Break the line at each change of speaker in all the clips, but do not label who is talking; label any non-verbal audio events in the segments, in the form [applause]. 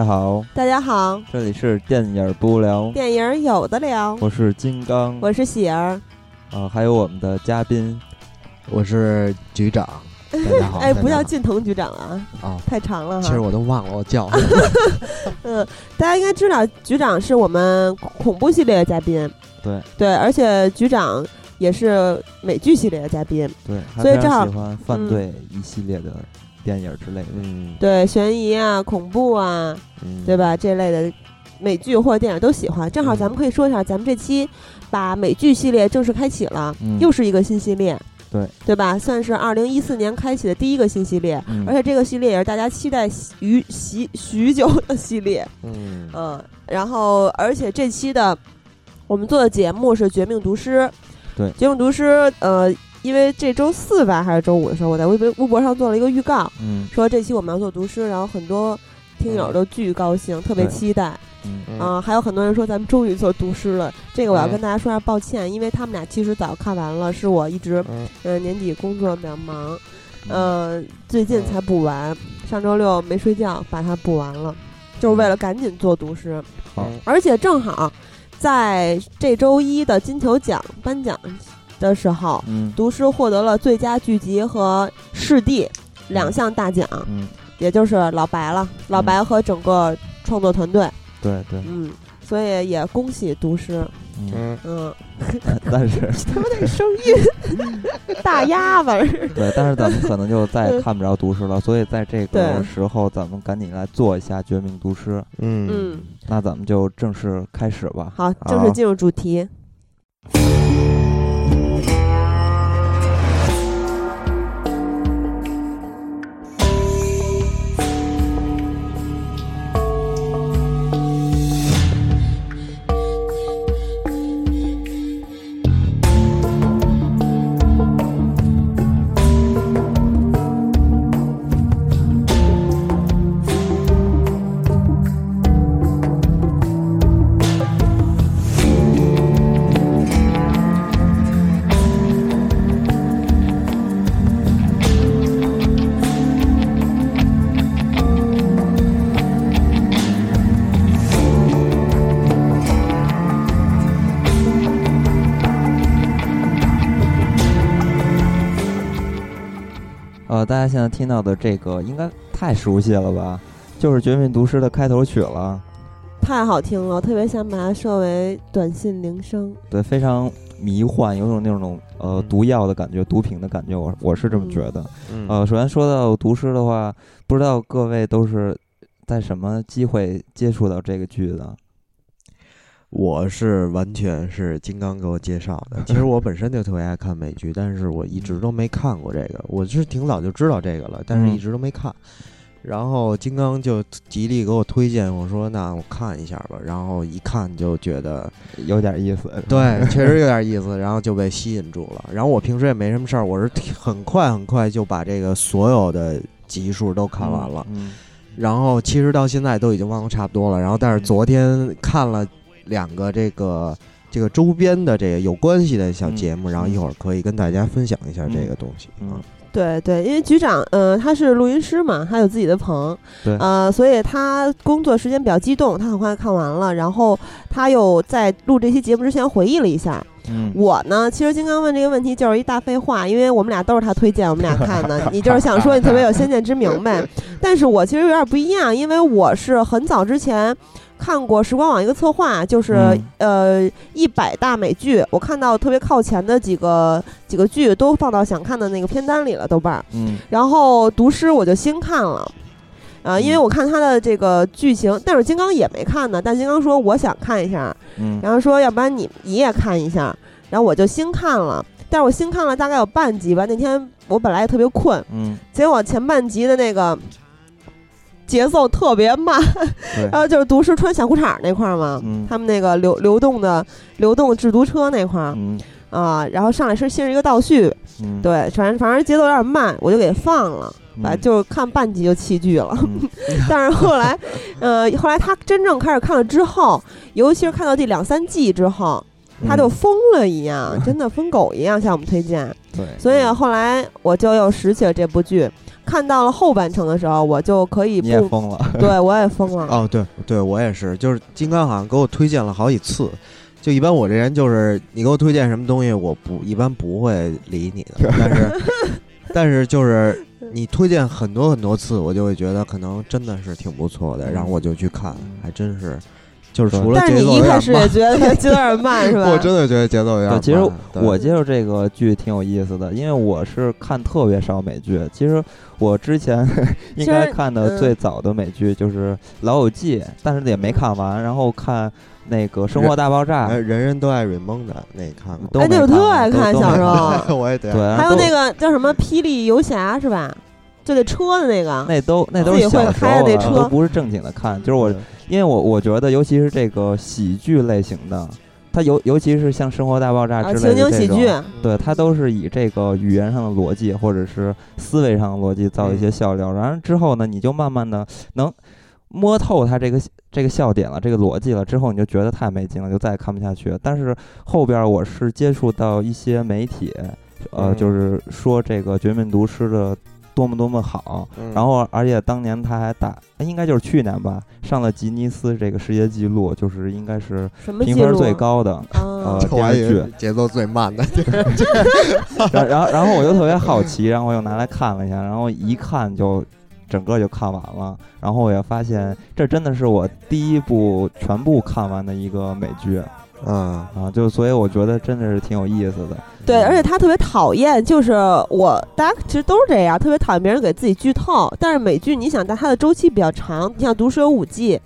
大家好，
大家好，
这里是电影不聊，
电影有的聊。
我是金刚，
我是喜儿，
啊，还有我们的嘉宾，
我是局长。大家好，[laughs]
哎，不叫近藤局长啊，
好啊，
太长了。哈。
其实我都忘了我叫。[laughs]
嗯，大家应该知道，局长是我们恐怖系列的嘉宾，
对。
对，而且局长也是美剧系列的嘉宾，
对，
所以正好
喜欢犯罪一系列的电影之类的，
嗯，
对，悬疑啊、恐怖啊，
嗯
对？吧？这类的美剧或者电影都喜欢。正好咱们可以说一下，咱们这期把美剧系列正式开启了，
嗯
又是一个新系列。
对
对吧？算是二零一四年开启的第一个新系列，
嗯
而且这个系列也是大家期待许许许久的系列。
嗯
嗯，然后而且这期的我们做的节目是《绝命毒师》。
对《
绝命毒师》呃，因为这周四吧还是周五的时候，我在微博微博上做了一个预告，
嗯。
说这期我们要做读诗，然后很多听友都巨高兴，特别期待。
嗯。
嗯。
啊、还有很多人说咱们终于做读诗了，这个我要
嗯。
跟大家说下抱歉，因为他们俩其实早看完了，是我一直
嗯。
呃年底工作比较忙，呃最近才补完，上周六没睡觉把它补完了，就是为了赶紧做读诗，
好。
而且正好在这周一的金球奖颁奖的时候，
嗯。
毒师获得了最佳剧集和视帝两项大奖，
嗯，
也就是老白了，老白和整个创作团队，
对对，
嗯，所以也恭喜毒师，
嗯，
嗯。
嗯，[laughs]
但是。
他们那声音 [laughs] 大鸭子，[laughs]
对，但是咱们可能就再也看不着毒师了，所以在这个时候，咱们赶紧来做一下《绝命毒师》。
嗯。
嗯，
那咱们就正式开始吧。
好，正式进入主题。
现在听到的这个应该太熟悉了吧？就是《绝命毒师》的开头曲了。
太好听了，特别想把它设为短信铃声。
对，非常迷幻，有种那种呃
嗯
毒药的感觉，毒品的感觉，我我是这么觉得。
嗯
呃，首先说到毒师的话，不知道各位都是在什么机会接触到这个剧的？
我是完全是金刚给我介绍的。[laughs] 其实我本身就特别爱看美剧，但是我一直都没看过这个。我是挺早就知道这个了，但是
嗯
一直都没看。然后金刚就极力给我推荐，我说那我看一下吧。然后一看就觉得
有点意思。[laughs]
对，确实有点意思，[laughs] 然后就被吸引住了。然后我平时也没什么事儿，我是很快很快就把这个所有的集数都看完了。
嗯，
然后其实到现在都已经忘得差不多了。然后但是昨天看了两个这个这个周边的这个有关系的小节目，
嗯
然后一会儿可以跟大家分享一下这个东西
嗯
啊。
对对，因为局长，呃，他是录音师嘛，他有自己的棚，
对
呃，所以他工作时间比较激动，他很快看完了，然后他又在录这期节目之前回忆了一下。
嗯，
我呢，其实金刚问这个问题就是一大废话，因为我们俩都是他推荐我们俩看的，[laughs] 你就是想说你特别有先见之明呗。但是我其实有点不一样，因为我是很早之前。看过时光网一个策划，就是、呃一百大美剧，我看到特别靠前的几个几个剧都放到想看的那个片单里了，豆瓣儿。
嗯。
然后读诗我就新看了，啊、因为
嗯
我看他的这个剧情，但是金刚也没看呢。但金刚说我想看一下，
嗯。
然后说要不然你你也看一下，然后我就新看了。但是我新看了大概有半集吧，那天我本来也特别困，
嗯，
结果前半集的那个节奏特别慢，然，后就是毒师穿小裤衩那块儿嘛，
嗯
他们那个流流动的流动制毒车那块儿
嗯
啊，然后上来是先是一个倒叙，
嗯，
对，反正反正节奏有点慢，我就给放了。
嗯，
把就看半集就弃剧了，
嗯 [laughs]
但是后来，呃，后来他真正开始看了之后，尤其是看到第两三季之后，他就
嗯
疯了一样，[laughs] 真的疯狗一样向我们推荐。
对，
所以后来我就又拾起了这部剧，看到了后半程的时候，我就可以
你也
不，
疯了。[laughs] [laughs]
对我也疯了。
哦，对对，我也是，就是金刚好像给我推荐了好几次。就一般我这人就是你给我推荐什么东西，我不一般不会理你的，但是 [laughs] 但是就是你推荐很多很多次，我就会觉得可能真的是挺不错的，然后我就去看，还真是，就是除了
但是
节奏
你一开始也觉得节奏有点慢，[laughs] 是吧？
我真的觉得节奏有点
对，
慢。
其实
对
我接受这个剧挺有意思的，因为我是看特别少美剧。其实我之前 [laughs] 应该看的最早的美剧就是《老友记》，但是也没看完。然后看那个《生活大爆炸
哎》，人人都爱瑞蒙的那你看过
都
哎，那我特
过
爱看
都都没
小时候。[laughs]
我也对，
对，
还有
都
那个叫什么《霹雳游侠》是吧？就那车的那个。
那都那都是小时候
的
都不是正经的看。就是我，因为我我觉得，尤其是这个喜剧类型的，它尤尤其是像《生活大爆炸》
啊，
之类的这种，
景喜剧，
对，它都是以这个语言上的逻辑或者是思维上的逻辑造一些笑料，然后之后呢，你就慢慢的能摸透它这个这个笑点了，这个逻辑了，之后你就觉得太没劲了，就再也看不下去了。但是后边儿我是接触到一些媒体，呃，
嗯
就是说这个《绝命毒师》的多么多么好，
嗯。
然后而且当年他还打，哎应该就是去年吧，上了吉尼斯这个世界纪录，就是应该是？评分最高的。
啊。
呃，[laughs] 电视剧，
节奏最慢的，[laughs]
然 [laughs] 然后然后我就特别好奇，然后我又拿来看了一下，然后一看就整个就看完了，然后我也发现这真的是我第一部全部看完的一个美剧
嗯，
啊，就所以我觉得真的是挺有意思的。
对，而且他特别讨厌，就是我，大家其实都是这样，特别讨厌别人给自己剧透。但是美剧，你想，但它的周期比较长，你像《毒舌有五季》，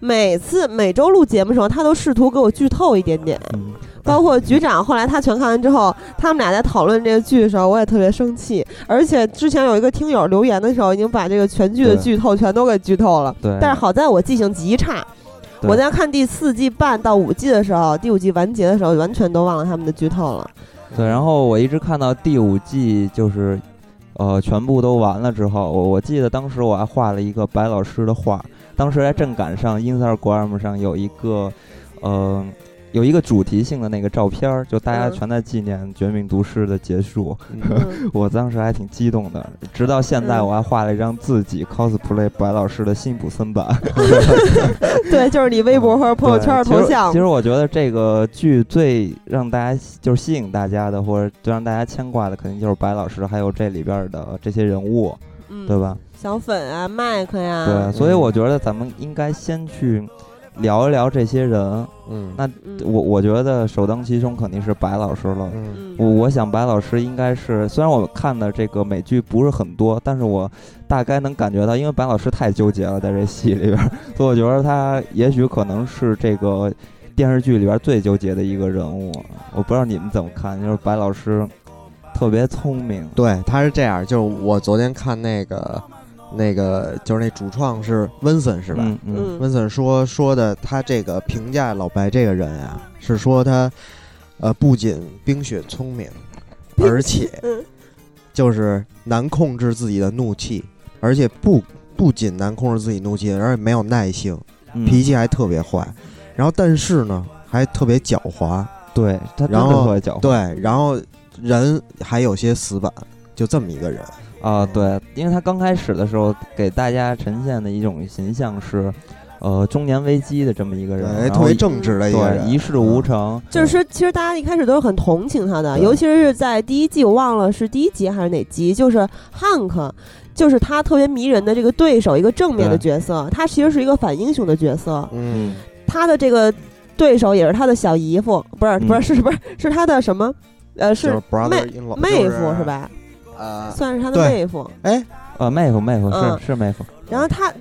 每次每周录节目的时候，他都试图给我剧透一点点。
嗯，
包括局长，后来他全看完之后，他们俩在讨论这个剧的时候，我也特别生气。而且之前有一个听友留言的时候，已经把这个全剧的剧透全都给剧透了。
对。
但是好在我记性极差，
对
我在看第四季半到五季的时候，第五季完结的时候，完全都忘了他们的剧透了。
对，然后我一直看到第五季，就是，呃，全部都完了之后，我我记得当时我还画了一个白老师的画，当时还正赶上 Instagram 上有一个，嗯，有一个主题性的那个照片儿，就大家
嗯
全在纪念《绝命毒师》的结束，
嗯 [laughs]
我当时还挺激动的。直到现在，
嗯
我还画了一张自己 cosplay 白老师的辛普森版 [laughs]
对，就是你微博和朋友圈的头像
其。实我觉得这个剧最让大家就是吸引大家的，或者最让大家牵挂的，肯定就是白老师，还有这里边儿的这些人物，
嗯
对吧？
小粉啊，麦克呀，
对，所以我觉得咱们应该先去聊一聊这些人。
嗯
那
嗯
我我觉得首当其冲肯定是白老师了。
嗯
嗯
我我想白老师应该是，虽然我看的这个美剧不是很多，但是我大概能感觉到，因为白老师太纠结了，在这戏里边儿，[laughs] 所以我觉得他也许可能是这个电视剧里边儿最纠结的一个人物。我不知道你们怎么看，就是白老师特别聪明，
对，他是这样，就是我昨天看那个那个，就是那主创是温森是吧？
嗯
温森说说的，他这个评价老白这个人啊，是说他呃不仅冰雪聪明，而且
嗯
就是难控制自己的怒气，而且不不仅难控制自己怒气，而且没有耐性，
嗯，
脾气还特别坏，然后但是呢还特别狡猾，
对他真
然后
的特别狡猾。
对，然后人还有些死板，就这么一个人。
啊，对，因为他刚开始的时候给大家呈现的一种形象是，呃，中年危机的这么一个人，
对，
一
特别正直的一个人，
一事无成，
就是说，其实大家一开始都是很同情他的，尤其是在第一季，我忘了是第一集还是哪集，就是汉克，就是他特别迷人的这个对手，一个正面的角色，他其实是一个反英雄的角色，
嗯，
他的这个对手也是他的小姨夫，不是不是
嗯
是不是是他的什么？呃，
是是 brother in law
妹夫是？吧？
呃，
算是他的
对。
妹夫。
哎，
呃，妹夫妹夫
嗯。
是是妹夫，
然后他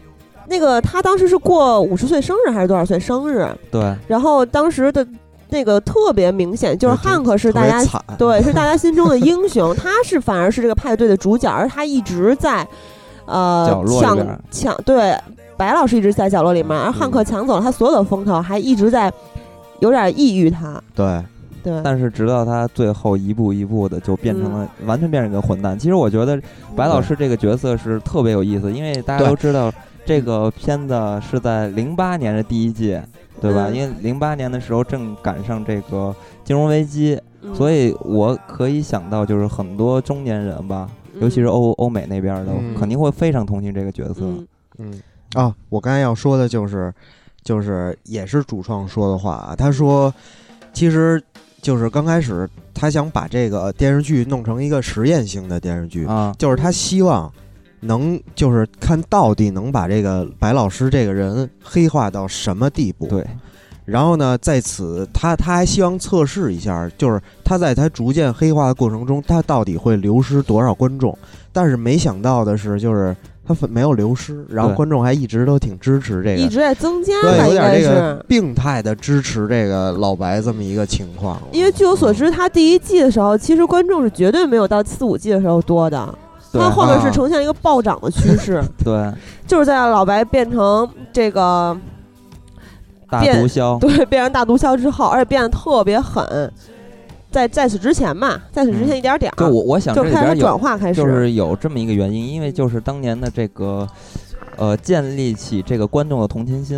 那个他当时是过五十岁生日还是多少岁生日？
对，
然后当时的那个特别明显，就是
对
汉克是大家
惨，
对，[laughs] 是大家心中的英雄，他是反而是这个派对的主角，而他一直在呃
落里
抢
儿
抢对白老师一直在角落里面，而汉克抢走了他所有的风头，还一直在有点抑郁他。
对，
对，
但是直到他最后一步一步的就变成
嗯。
了、完全变成一个混蛋。其实我觉得白老师这个角色是特别有意思，因为大家都知道这个片子是在零八年的第一季，对吧？
嗯。
因为零八年的时候正赶上这个金融危机，
嗯。
所以我可以想到，就是很多中年人吧，尤其是欧欧美那边的，
嗯。
肯定会非常同情这个角色。
嗯。
嗯。啊，我刚才要说的就是，就是也是主创说的话啊，他说，其实就是刚开始他想把这个电视剧弄成一个实验性的电视剧，
啊，
就是他希望能就是看到底能把这个白老师这个人黑化到什么地步。
对，
然后呢，在此他他还希望测试一下，就是他在他逐渐黑化的过程中，他到底会流失多少观众？但是没想到的是，就是他没有流失，然后观众还一直都挺支持这个，
一直在增加
对，
吧，
有点
应该
这个
是。
病态的支持这个老白这么一个情况。
因为据我所知，他第一季的时候，其实观众是绝对没有到四五季的时候多的，
对
他后面是
啊
呈现一个暴涨的趋势，[laughs]
对，
就是在老白变成这个
毒枭，
对变成大毒枭之后，而且变得特别狠。在在此之前嘛，在此之前一点点儿，
就我我想这
就开始
里边
转化开始，
就是有这么一个原因，因为就是当年的这个。呃，建立起这个观众的同情心，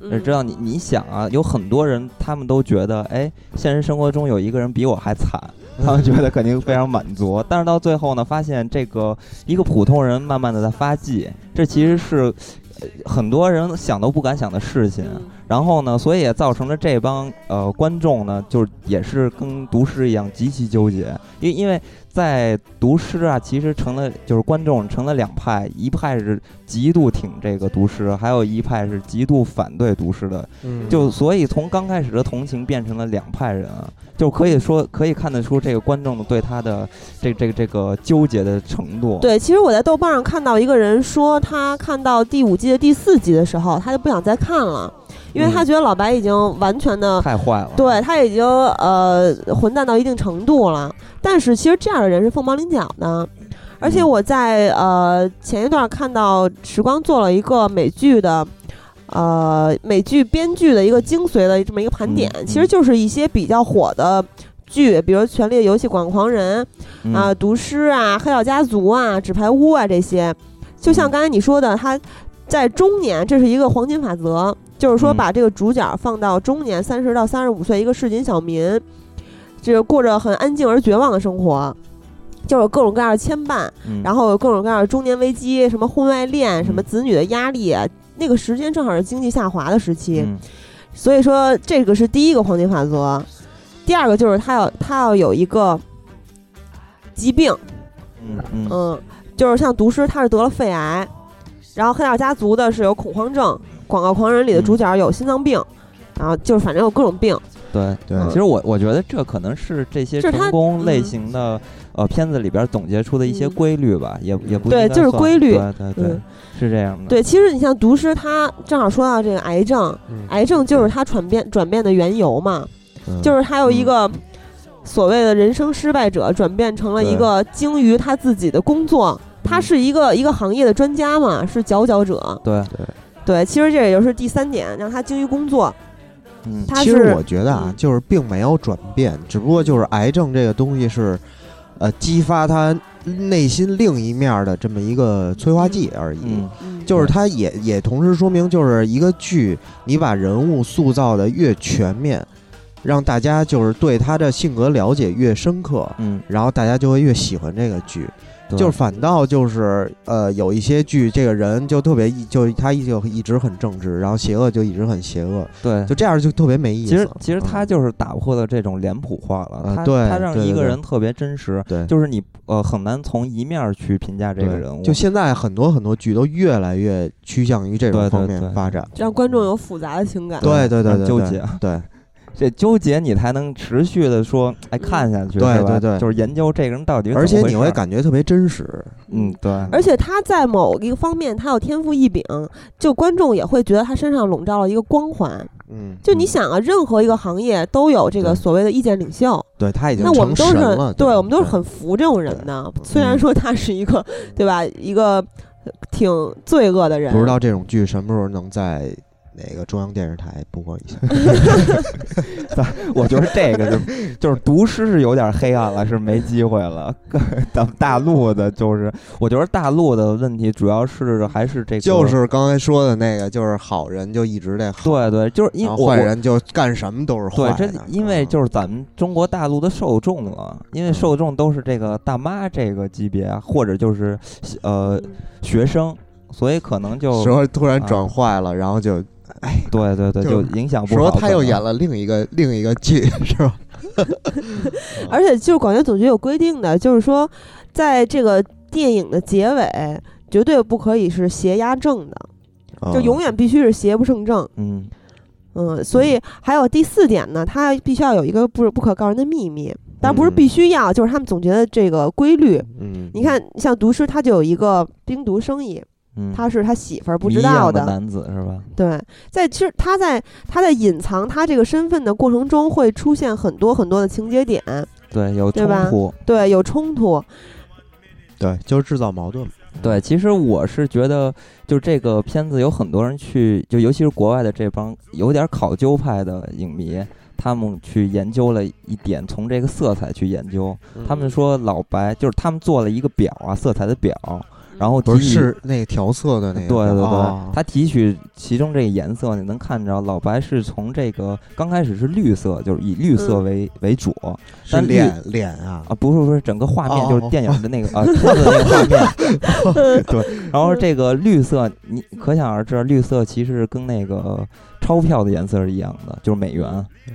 嗯
知道你你想啊，有很多人他们都觉得，哎，现实生活中有一个人比我还惨，[laughs] 他们觉得肯定非常满足。但是到最后呢，发现这个一个普通人慢慢的在发迹，这其实是呃很多人想都不敢想的事情。
嗯
然后呢，所以也造成了这帮呃观众呢，就是也是跟读诗一样极其纠结，因因为在读诗啊，其实成了就是观众成了两派，一派是极度挺这个读诗，还有一派是极度反对读诗的，
嗯。
就所以从刚开始的同情变成了两派人啊，就可以说可以看得出这个观众对他的这这个这个纠结的程度。
对，其实我在豆瓣上看到一个人说，他看到第五季的第四集的时候，他就不想再看了，因为他
嗯
觉得老白已经完全的，
太坏了。
对他已经呃混蛋到一定程度了。但是其实这样的人是凤毛麟角的。而且
嗯
我在呃前一段看到时光做了一个美剧的。呃，美剧编剧的一个精髓的这么一个盘点，
嗯
其实就是一些比较火的剧，比如《权力的游戏》《广狂人》
嗯
啊、毒师啊、黑道家族啊、纸牌屋啊这些，就像
嗯
刚才你说的，他在中年，这是一个黄金法则，就是说
嗯。
把这个主角放到中年，三十到三十五岁，一个市井小民，这个过着很安静而绝望的生活。就有各种各样的牵绊，
嗯。
然后有各种各样的中年危机，什么婚外恋，什么
嗯。
子女的压力，那个时间正好是经济下滑的时期，
嗯。
所以说这个是第一个黄金法则。第二个就是他要他要有一个疾病，
嗯。嗯。
嗯，就是像毒师他是得了肺癌，然后黑道家族的是有恐慌症，广告狂人里的主角有心脏病，然后就是反正有各种病。
对。
对。
其实我我觉得这可能是这些
他
成功类
嗯
型的、呃片子里边总结出的一些
嗯。
规律吧，也也不
对就是规律。
对对对，
嗯。
是这样的。
对，其实你像毒师，他正好说到这个癌症，
嗯。
癌症就是他转变转变的缘由嘛，
嗯。
就是他有一个所谓的人生失败者，转变成了一个精于他自己的工作。他
嗯。
是一个一个行业的专家嘛，是佼佼者。
对。
对，对，其实这也就是第三点，让他精于工作。
嗯
他
其实我觉得啊
嗯，
就是并没有转变，只不过就是癌症这个东西是，呃，激发他内心另一面的这么一个催化剂而已。
嗯
嗯，
就是他也也同时说明，就是一个剧，你把人物塑造的越全面，让大家就是对他的性格了解越深刻，
嗯，
然后大家就会越喜欢这个剧。
对
就是反倒就是呃，有一些剧，这个人就特别一就他一就一直很正直，然后邪恶就一直很邪恶，
对
就这样就特别没意思。
其实其实他
嗯
就是打破了这种脸谱化了，他
呃对
他让一个人特别真实，
对
就是你呃很难从一面儿去评价这个人物，
就现在很多很多剧都越来越趋向于这种方
对对对
面发展。
让观众有复杂的情感。
对对对对，
纠结
对 [laughs]
这纠结你才能持续的说，哎，看下去，
对
吧？
对对。
就是研究这个人到底是
而且你会感觉特别真实。
嗯，对，
而且他在某一个方面，他有天赋异禀，就观众也会觉得他身上笼罩了一个光环。
嗯，
就你想啊，任何一个行业都有这个所谓的意见领袖，
对他已经
那我们都是对我们都是很服这种人的。虽然
嗯。
说他是一个，对吧，一个挺罪恶的人，
不知道这种剧什么时候能在那个中央电视台播一下。[laughs]
我觉得这个是，就是读诗是有点黑暗了，是没机会了。[laughs] 咱们大陆的，就是我觉得大陆的问题主要是还是这个，
就是刚才说的那个，就是好人就一直得好，
对对，就是因为
坏人就干什么都是坏。
对，这因为就是咱们中国大陆的受众啊，因为受众都是这个大妈这个级别，或者就是呃学生，所以可能就
时候突然转坏了，然后就。[laughs] 哎，
对对对，就影响不好。
说他又演了另一个 [laughs] 另一个剧，[laughs] 是吧？
而且就是广电总局有规定的，就是说，在这个电影的结尾，绝对不可以是邪压正的，就永远必须是邪不胜正。
嗯
嗯，所以还有第四点呢，他必须要有一个不不可告人的秘密，但不是必须要，就是他们总结的这个规律。
嗯，
你看，像毒师，他就有一个冰毒生意。他是他媳妇儿不知道
的男子是吧？
对，在其实他在他在隐藏他这个身份的过程中，会出现很多很多的情节点。
对，有冲突。
对，有冲突。
对，就是制造矛盾。
对，其实我是觉得，就这个片子有很多人去，就尤其是国外的这帮有点考究派的影迷，他们去研究了一点，从这个色彩去研究。他们说老白就是他们做了一个表啊，色彩的表。然后
提是那个调色的那个，
对对对，他提取其中这个颜色，你能看着老白是从这个刚开始是绿色，就是以绿色为为主，但
脸脸啊
啊不是不是整个画面就是电影的那个啊片子那个画面，[laughs] [laughs] 对，然后这个绿色你可想而知，绿色其实跟那个钞票的颜色是一样的，就是美元，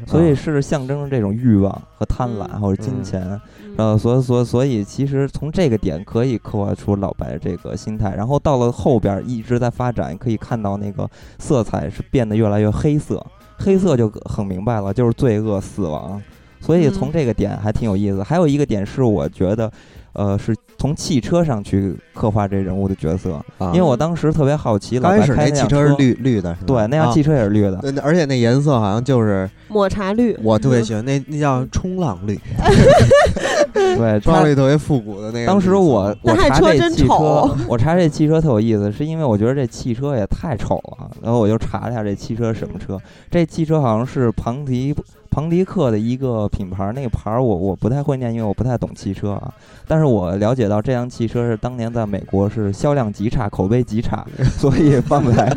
所以是象征这种欲望和贪婪或者金钱。呃，所所所以，其实从这个点可以刻画出老白这个心态，然后到了后边一直在发展，可以看到那个色彩是变得越来越黑色，黑色就很明白了，就是罪恶、死亡。所以从这个点还挺有意思。还有一个点是，我觉得。呃，是从汽车上去刻画这人物的角色，因为我当时特别好奇，老白开那
汽车是绿绿的，
对，那辆汽车也是绿的，
而且那颜色好像就是
抹茶绿，
我特别喜欢那那叫冲浪绿，[laughs]
对，
冲浪绿特别复古的那个。
当时我我查这汽车，我查这汽车特有意思，是因为我觉得这汽车也太丑了，然后我就查了一下这汽车什么车，这汽车好像是庞迪。庞迪克的一个品牌，那个牌儿我我不太会念，因为我不太懂汽车啊。但是我了解到这辆汽车是当年在美国是销量极差，口碑极差，[laughs] 所以放在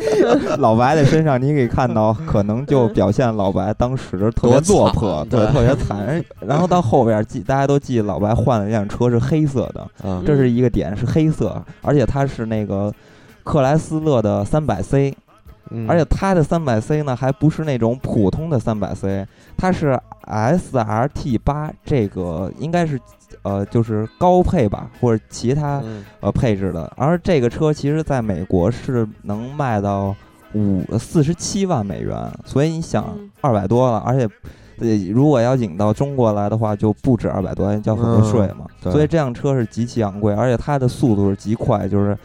老白的身上，你可以看到，可能就表现老白当时特别落魄，对，特别惨。[laughs] 然后到后边记，大家都记老白换了一辆车是黑色的，这是一个点，是黑色，而且它是那个克莱斯勒的三百 C。而且它的三百 C 呢，还不是那种普通的三百 C，它是 SRT 八，这个应该是呃就是高配吧，或者其他呃配置的。而这个车其实在美国是能卖到五四十七万美元，所以你想二百多了，而且对如果要引到中国来的话，就不止二百多，交很多税嘛。所以这辆车是极其昂贵，而且它的速度是极快，就是。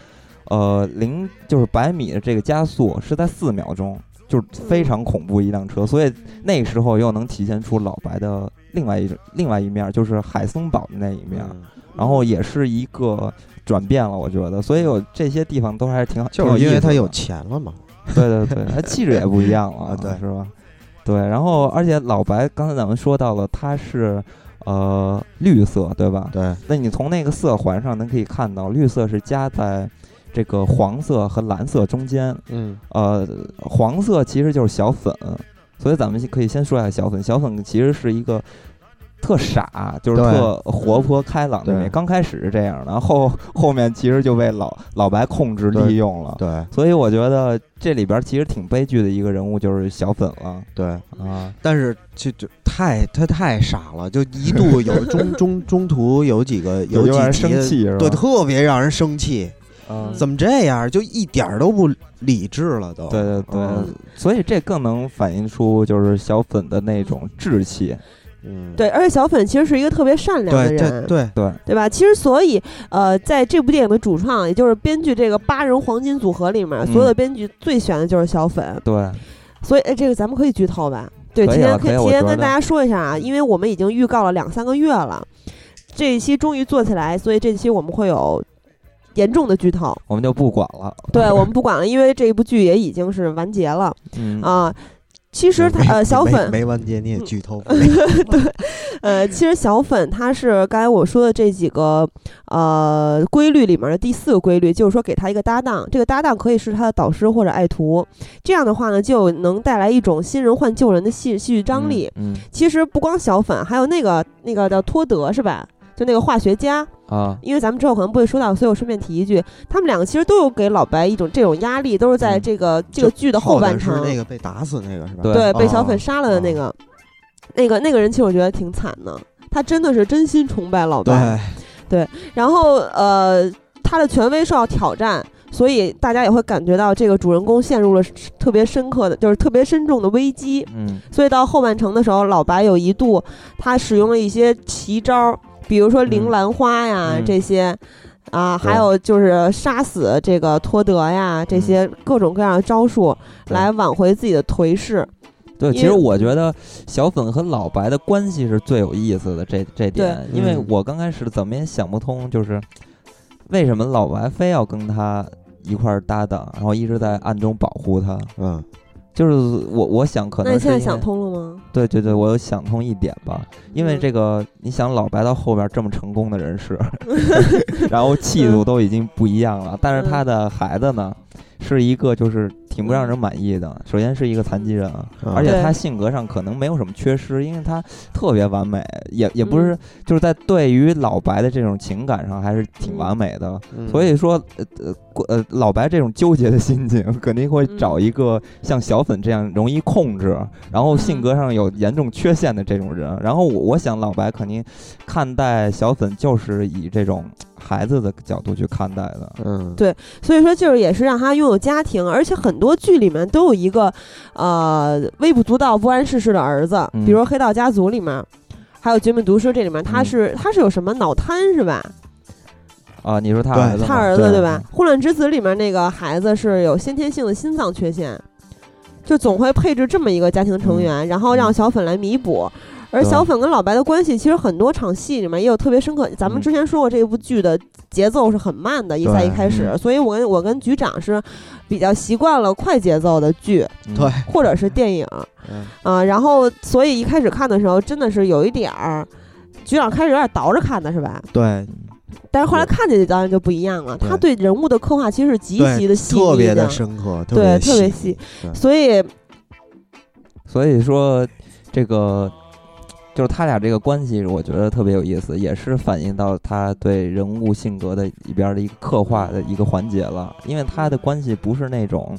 呃，零就是百米的这个加速是在四秒钟，就是非常恐怖一辆车，所以那时候又能体现出老白的另外一种另外一面，就是海森堡的那一面，然后也是一个转变了，我觉得，所以有这些地方都还是挺好，
就是因为他有钱了嘛，
对对对，他 [laughs] 气质也不一样了，对，是吧？对，然后而且老白刚才咱们说到了，他是呃绿色，对吧？
对，
那你从那个色环上能可以看到，绿色是加在。这个黄色和蓝色中间，
嗯，
呃，黄色其实就是小粉，所以咱们可以先说一下小粉。小粉其实是一个特傻，就是特活泼开朗的。刚开始是这样的，然后后面其实就被老老白控制利用了。
对，
所以我觉得这里边其实挺悲剧的一个人物就是小粉了。
对
啊，
但是就就太他太傻了，就一度有中 [laughs] 中中途有几个有几
集
对特别让人生气。怎么这样？就一点儿都不理智了，都。
对对对，所以这更能反映出就是小粉的那种志气。
嗯，
对，而且小粉其实是一个特别善良的
人，对
对
对吧？其实所以呃，在这部电影的主创，也就是编剧这个八人黄金组合里面，所有的编剧最选的就是小粉。
对，
所以哎，这个咱们可以剧透吧？对，提前提前跟大家说一下啊，因为我们已经预告了两三个月了，这一期终于做起来，所以这期我们会有。严重的剧透，
我们就不管了。
对我们不管了，因为这一部剧也已经是完结了
嗯
啊。其实他呃小粉
没完结你也剧透，[laughs] [laughs] 对
呃，其实小粉他是刚才我说的这几个呃规律里面的第四个规律，就是说给他一个搭档，这个搭档可以是他的导师或者爱徒，这样的话呢，就能带来一种新人换旧人的戏戏剧张力。
嗯
其实不光小粉，还有那个那个叫托德是吧？就那个化学家，
啊，
因为咱们之后可能不会说到，所以我顺便提一句，他们两个其实都有给老白一种这种压力，都是在
嗯
这个、这个剧的后半
是
程，
那个被打死那个是吧？
对
对，被小
哦
粉杀了的那个，那个那个人，其实我觉得挺惨的。他真的是真心崇拜老白，
对，
然后呃，他的权威受到挑战，所以大家也会感觉到这个主人公陷入了特别深刻的，就是特别深重的危机。
嗯
所以到后半程的时候，老白有一度他使用了一些奇招，比如说铃
嗯。
兰花呀、
嗯。
这些。啊，还有就是杀死这个托德呀，这些各种各样的招数来挽回自己的颓势。
对，其实我觉得小粉和老白的关系是最有意思的这这点，因为
嗯。
我刚开始怎么也想不通，就是为什么老白非要跟他一块儿搭档，然后一直在暗中保护他。
嗯，
就是我我想可能是
现在想通了吗？
对对对，我有想通一点吧，因为
嗯。
这个，你想老白到后边这么成功的人士，[laughs] 然后气度都已经不一样了，但是他的孩子呢，是一个就是挺不让人满意的。首先是一个残疾人，
嗯。
而且他性格上可能没有什么缺失，因为他特别完美，也也不是
嗯。
就是在对于老白的这种情感上还是挺完美的。
嗯。
所以说，呃呃过呃，老白这种纠结的心情，肯定会
嗯。
找一个像小粉这样容易控制，然后性格上有严重缺陷的这种人。然后我我想老白肯定看待小粉就是以这种孩子的角度去看待的。
嗯，
对所以说就是也是让他拥有家庭，而且很多剧里面都有一个呃微不足道、不谙世事的儿子，
嗯
比如说《黑道家族》里面，还有《绝命毒师》这里面，他
嗯
是、他是有什么脑瘫是吧？
啊，你说他儿子？
他儿子
对
对吧？《混乱之子》里面那个孩子是有先天性的心脏缺陷，就总会配置这么一个家庭成员，然后让小粉来弥补。而小粉跟老白的关系，其实很多场戏里面也有特别深刻。咱们
嗯。
之前说过，这部剧的节奏是很慢的，一在一开始，
嗯。
所以我跟我跟局长是比较习惯了快节奏的剧或者是电影
嗯。
啊、然后所以一开始看的时候，真的是有一点儿，局长开始有点倒着看的是吧？
对。
但是后来看见当然就不一样了，他对人物的刻画其实是极其，的细腻
特别
的
的深刻，
对，
特
别细，所以
所以说，这个就是他俩这个关系，我觉得特别有意思，也是反映到他对人物性格的里边的一个刻画的一个环节了。因为他的关系不是那种，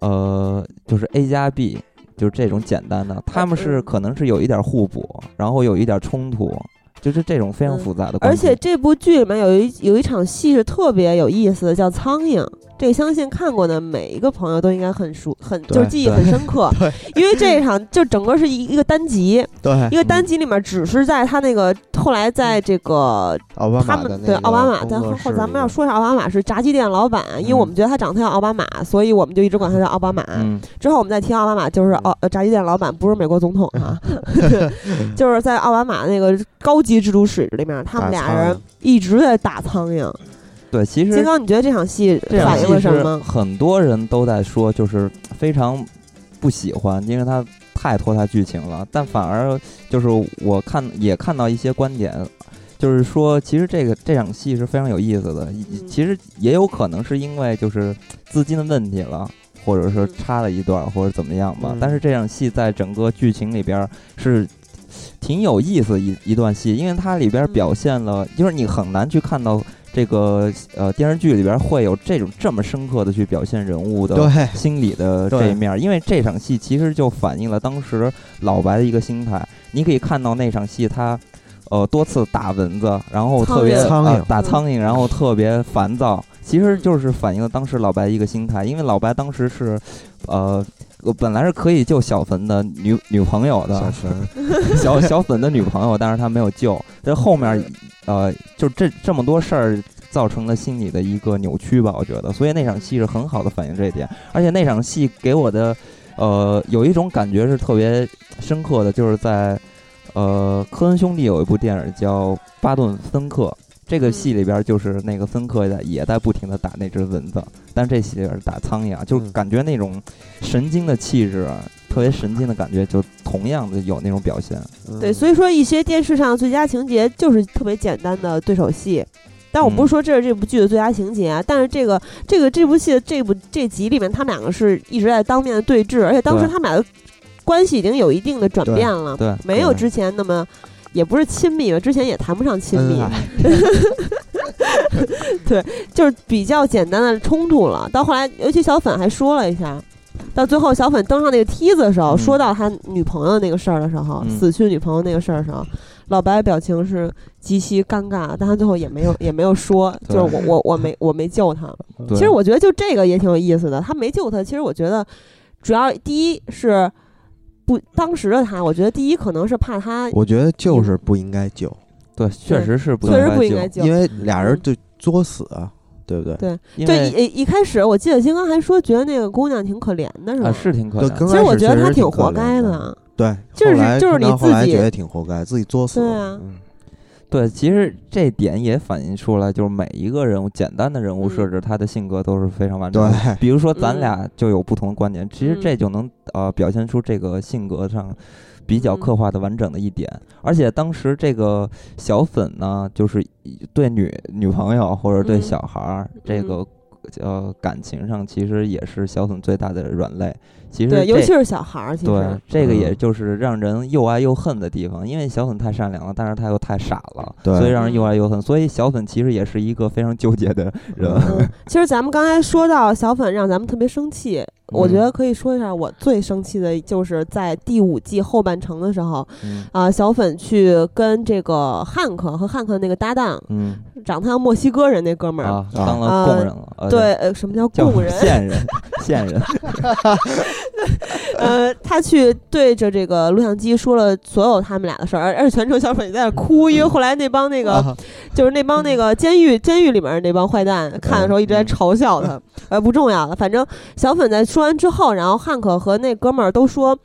呃，就是 A 加 B，就是这种简单的，他们是可能是有一点互补，然后有一点冲突，就是这种非常
嗯
复杂的关系。
而且这部剧里面有一有一场戏是特别有意思的，叫苍蝇。这相信看过的每一个朋友都应该很熟，很就是记忆很深刻
对，
因为这一场就整个是一一个单集，
对
一个单集里面只是在他那个后来在这个
奥巴
他们对奥巴马，
工
咱后
作室里
咱们要说一下奥巴马是炸鸡店老板，因为我们觉得他长得像奥巴马，所以我们就一直管他叫奥巴马。
嗯，
之后我们再提奥巴马，就是奥呃炸鸡店老板，不是美国总统哈，[laughs] 就是在奥巴马那个高级制度室里面，他们俩人一直在打苍蝇。
对，其实
金刚，你觉得这场戏
这场
反映
戏是
了什么？
很多人都在说，就是非常不喜欢，因为它太拖沓剧情了。但反而就是我看也看到一些观点，就是说其实这个这场戏是非常有意思的。
嗯
其实也有可能是因为就是资金的问题了。或者是
嗯
插了一段，或者怎么样吧。
嗯
但是这场戏在整个剧情里边是挺有意思一一段戏，因为它里边
嗯
表现了，就是你很难去看到这个呃电视剧里边会有这种这么深刻的去表现人物的心理的这一面儿，因为这场戏其实就反映了当时老白的一个心态。你可以看到那场戏他。呃，多次打蚊子，然后特别
苍蝇
呃打苍蝇，然后特别烦躁，其实就是反映了当时老白一个心态。因为老白当时是，呃，本来是可以救小坟的女女朋友的，
小 [laughs]
小粉的女朋友，但是他没有救。这后面，呃，就这这么多事儿造成了心理的一个扭曲吧，我觉得。所以那场戏是很好的反映这一点，而且那场戏给我的，呃，有一种感觉是特别深刻的，就是在，呃，科恩兄弟有一部电影叫《巴顿芬克》。这个戏里边就是那个芬克在也在不停的打那只蚊子，但这戏里边打苍蝇，就
嗯。
感觉那种神经的气质，特别神经的感觉，就同样的有那种表现。
对，所以说一些电视上最佳情节就是特别简单的对手戏。但我不是说这是这部剧的最佳情节啊，但是这个这个这部戏的这部这集里面，他们两个是一直在当面的对峙，而且当时他们俩的关系已经有一定的转变了，
对，对
没有之前那么也不是亲密吧，之前也谈不上亲密，[laughs]
恩爱
就是比较简单的冲突了。到后来，尤其小粉还说了一下，到最后小粉登上那个梯子的时候，
嗯
说到他女朋友那个事儿的时候，
嗯
死去女朋友那个事儿的时候，老白表情是极其尴尬，但他最后也没有 [laughs] 也没有说，就是我我我没我没救他。其实我觉得就这个也挺有意思的，他没救他。其实我觉得主要第一是不当时的他，我觉得第一可能是怕他
我觉得就是不应该救，
对，确实是不
确实不应
救
该救，
因为俩人就作死啊，对不对？
对对一一开始我记得金刚还说觉得那个姑娘挺可怜的，是吧？
啊是挺可，怜的。
其实我觉得他
开始确实挺
活该
的。对，
就是就是你自己
觉得挺活该，自己作死。
对啊
嗯
对，其实这点也反映出来，就是每一个人物简单的人物设
嗯
置，他的性格都是非常完整的。
对
比如说咱
嗯
俩就有不同的观点，其实
嗯
这就能呃表现出这个性格上比较
嗯
刻画的完整的一点。而且当时这个小粉呢，就是对女女朋友或者对
嗯
小孩儿、这
嗯
个呃感情上，其实也是小粉最大的软肋。其实
对，尤其是小孩儿，其
对
实，
这个也
嗯
就是让人又爱又恨的地方，因为小粉太善良了，但是他又太傻了，
对
所以让人又爱又恨。所以小粉其实也是一个非常纠结的人。
嗯，其实咱们刚才说到小粉让咱们特别生气，我觉
嗯
得可以说一下，我最生气的就是在第五季后半程的时候，
嗯
啊、小粉去跟这个汉克和汉克那个搭档，
嗯
长得像墨西哥人那哥们儿，
啊，
啊
当了供人了。呃
对，，呃，什么叫
叫
供人？
线人，线人。[laughs] [laughs]
呃，他去对着这个录像机说了所有他们俩的事儿，而而且全程小粉也在那哭，因为后来那帮那个、
啊 [laughs]
就是那帮那个监狱监狱里面那帮坏蛋看的时候一直在
嗯
嘲笑他，[laughs] 呃，不重要了，反正小粉在说完之后，然后汉克和那哥们儿都说。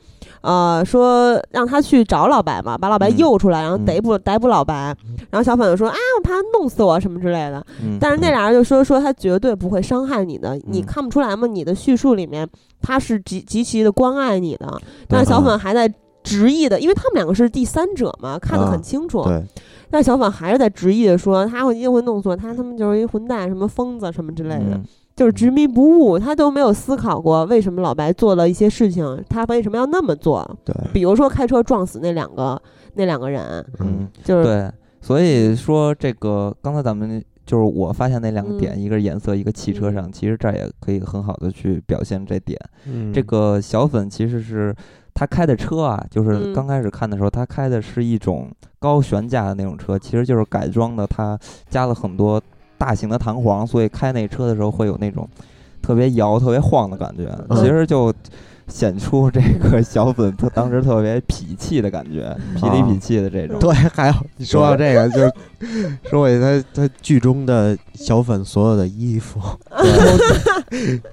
呃，说让他去找老白嘛，把老白
嗯
诱出来，然后
嗯
逮捕逮捕老白。然后小粉就说啊，我怕他弄死我什么之类的。
嗯，
但是那俩人就说说他绝对不会伤害你的，你
嗯
看不出来吗？你的叙述里面他是极极其的关爱你的，但是小粉还在执意的，因为他们两个是第三者嘛，看得很
啊
清楚。
对，
但小粉还是在执意的说他会一定会弄死我，他他们就是一混蛋，什么疯子什么之类的，
嗯
就是执迷不悟，他都没有思考过为什么老白做了一些事情，他为什么要那么做？
对，
比如说开车撞死那两个那两个人，
嗯，
就是
对，所以说这个刚才咱们就是我发现那两个点，
嗯
一个是颜色，一个汽车上，其实这儿也可以很好的去表现这点。
嗯
这个小粉其实是他开的车啊，就是
嗯
刚开始看的时候，他开的是一种高悬架的那种车，其实就是改装的，他加了很多大型的弹簧，所以开那车的时候会有那种特别摇、特别晃的感觉，
嗯
其实就。显出这个小粉他当时特别痞气的感觉，痞里痞气的这种。
对，还有你说到这个，就是说起他他剧中的小粉所有的衣服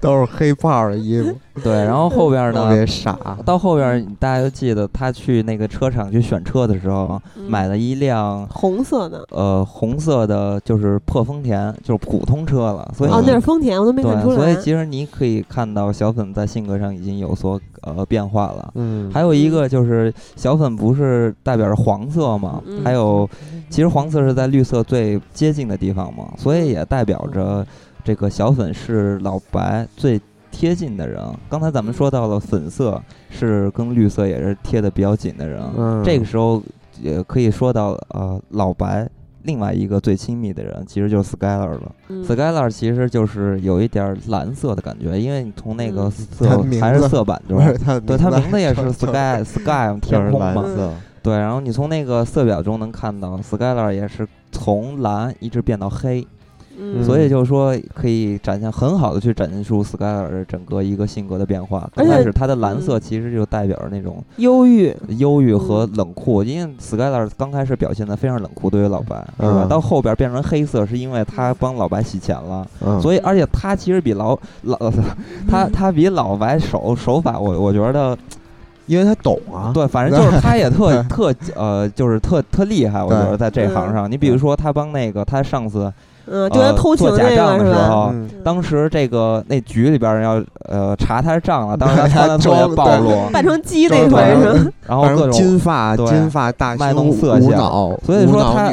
都 [laughs] 都是黑豹的衣服，
对，然后后边呢
特别
呢，
傻。
到后边大家都记得他去那个车厂去选车的时候，
嗯
买了一辆
红色的。
呃红色的，就是破丰田，就是普通车了，所以
哦，那是丰田，我都没看出
对，
来。
所以其实你可以看到小粉在性格上已经有所呃变化了。
嗯，
还有一个就是小粉不是代表着黄色嘛，
嗯
还有其实黄色是在绿色最接近的地方嘛，所以也代表着这个小粉是老白最贴近的人。刚才咱们说到了粉色是跟绿色也是贴的比较紧的人，
嗯
这个时候也可以说到呃老白。另外一个最亲密的人，其实就是 Skyler 了。
嗯。
Skyler 其实就是有一点儿蓝色的感觉，因为你从那个
嗯。
色还是色板中对，它名字也是 Sky Sky
就是
天空嘛。
蓝色，
对，然后你从那个色表中能看到，Skyler 也是从蓝一直变到黑，
嗯
所以就是说可以展现很好的去展现出 Skyler 的整个一个性格的变化。刚开始它的蓝色
嗯
其实就代表着那种
忧郁，
忧郁和冷酷，因为 Skyler 刚开始表现的非常冷酷，对于老白是吧？
嗯
到后边变成黑色，是因为他帮老白洗钱了。
嗯，
所以，而且他其实比老老他他比老白手手法，我我觉得
因为他懂啊。
对，反正就是他也特特呃，就是特特厉害，我觉得在这行上。你比如说，他帮那个他上司。
嗯，就跟偷情
假账的时候，当时这
个
那局里边人要呃查他的账了，当时他 [laughs] 穿的特别暴露，
扮成鸡那回是
然后各种
金发金发大
卖弄色相，所以说他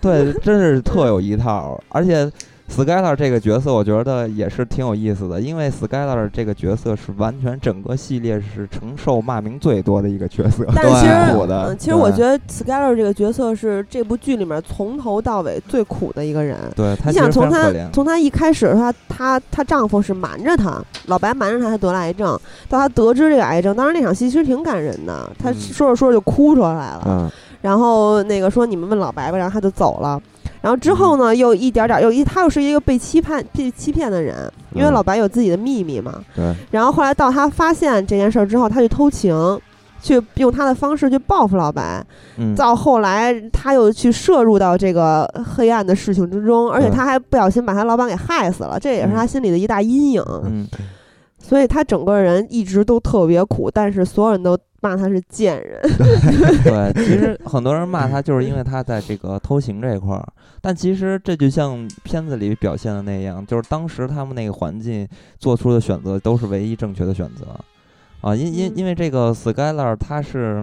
对真是特有一套，而且。Skyler 这个角色，我觉得也是挺有意思的，因为 Skyler 这个角色是完全整个系列是承受骂名最多的一个角色。
但是其
实，[laughs]
其实我觉得 Skyler 这个角色是这部剧里面从头到尾最苦的一个人。
对，
你想从他从他一开始，他她她丈夫是瞒着她，老白瞒着她，她得了癌症，到她得知这个癌症，当时那场戏其实挺感人的，她说着说着就哭出来了。嗯然后那个说你们问老白吧，然后他就走了。然后之后呢，又一点点又一，他又是一个被欺骗、被欺骗的人，因为老白有自己的秘密嘛。
对。
然后后来到他发现这件事儿之后，他去偷情，去用他的方式去报复老白。
嗯。
到后来他又去摄入到这个黑暗的事情之中，而且他还不小心把他老板给害死了，这也是他心里的一大阴影。
嗯。
所以他整个人一直都特别苦，但是所有人都。骂他是贱人，[laughs] [laughs]
对，其实很多人骂他就是因为他在这个偷情这一块儿，但其实这就像片子里表现的那样，就是当时他们那个环境做出的选择都是唯一正确的选择，啊，因因因为这个 Skylar 他是，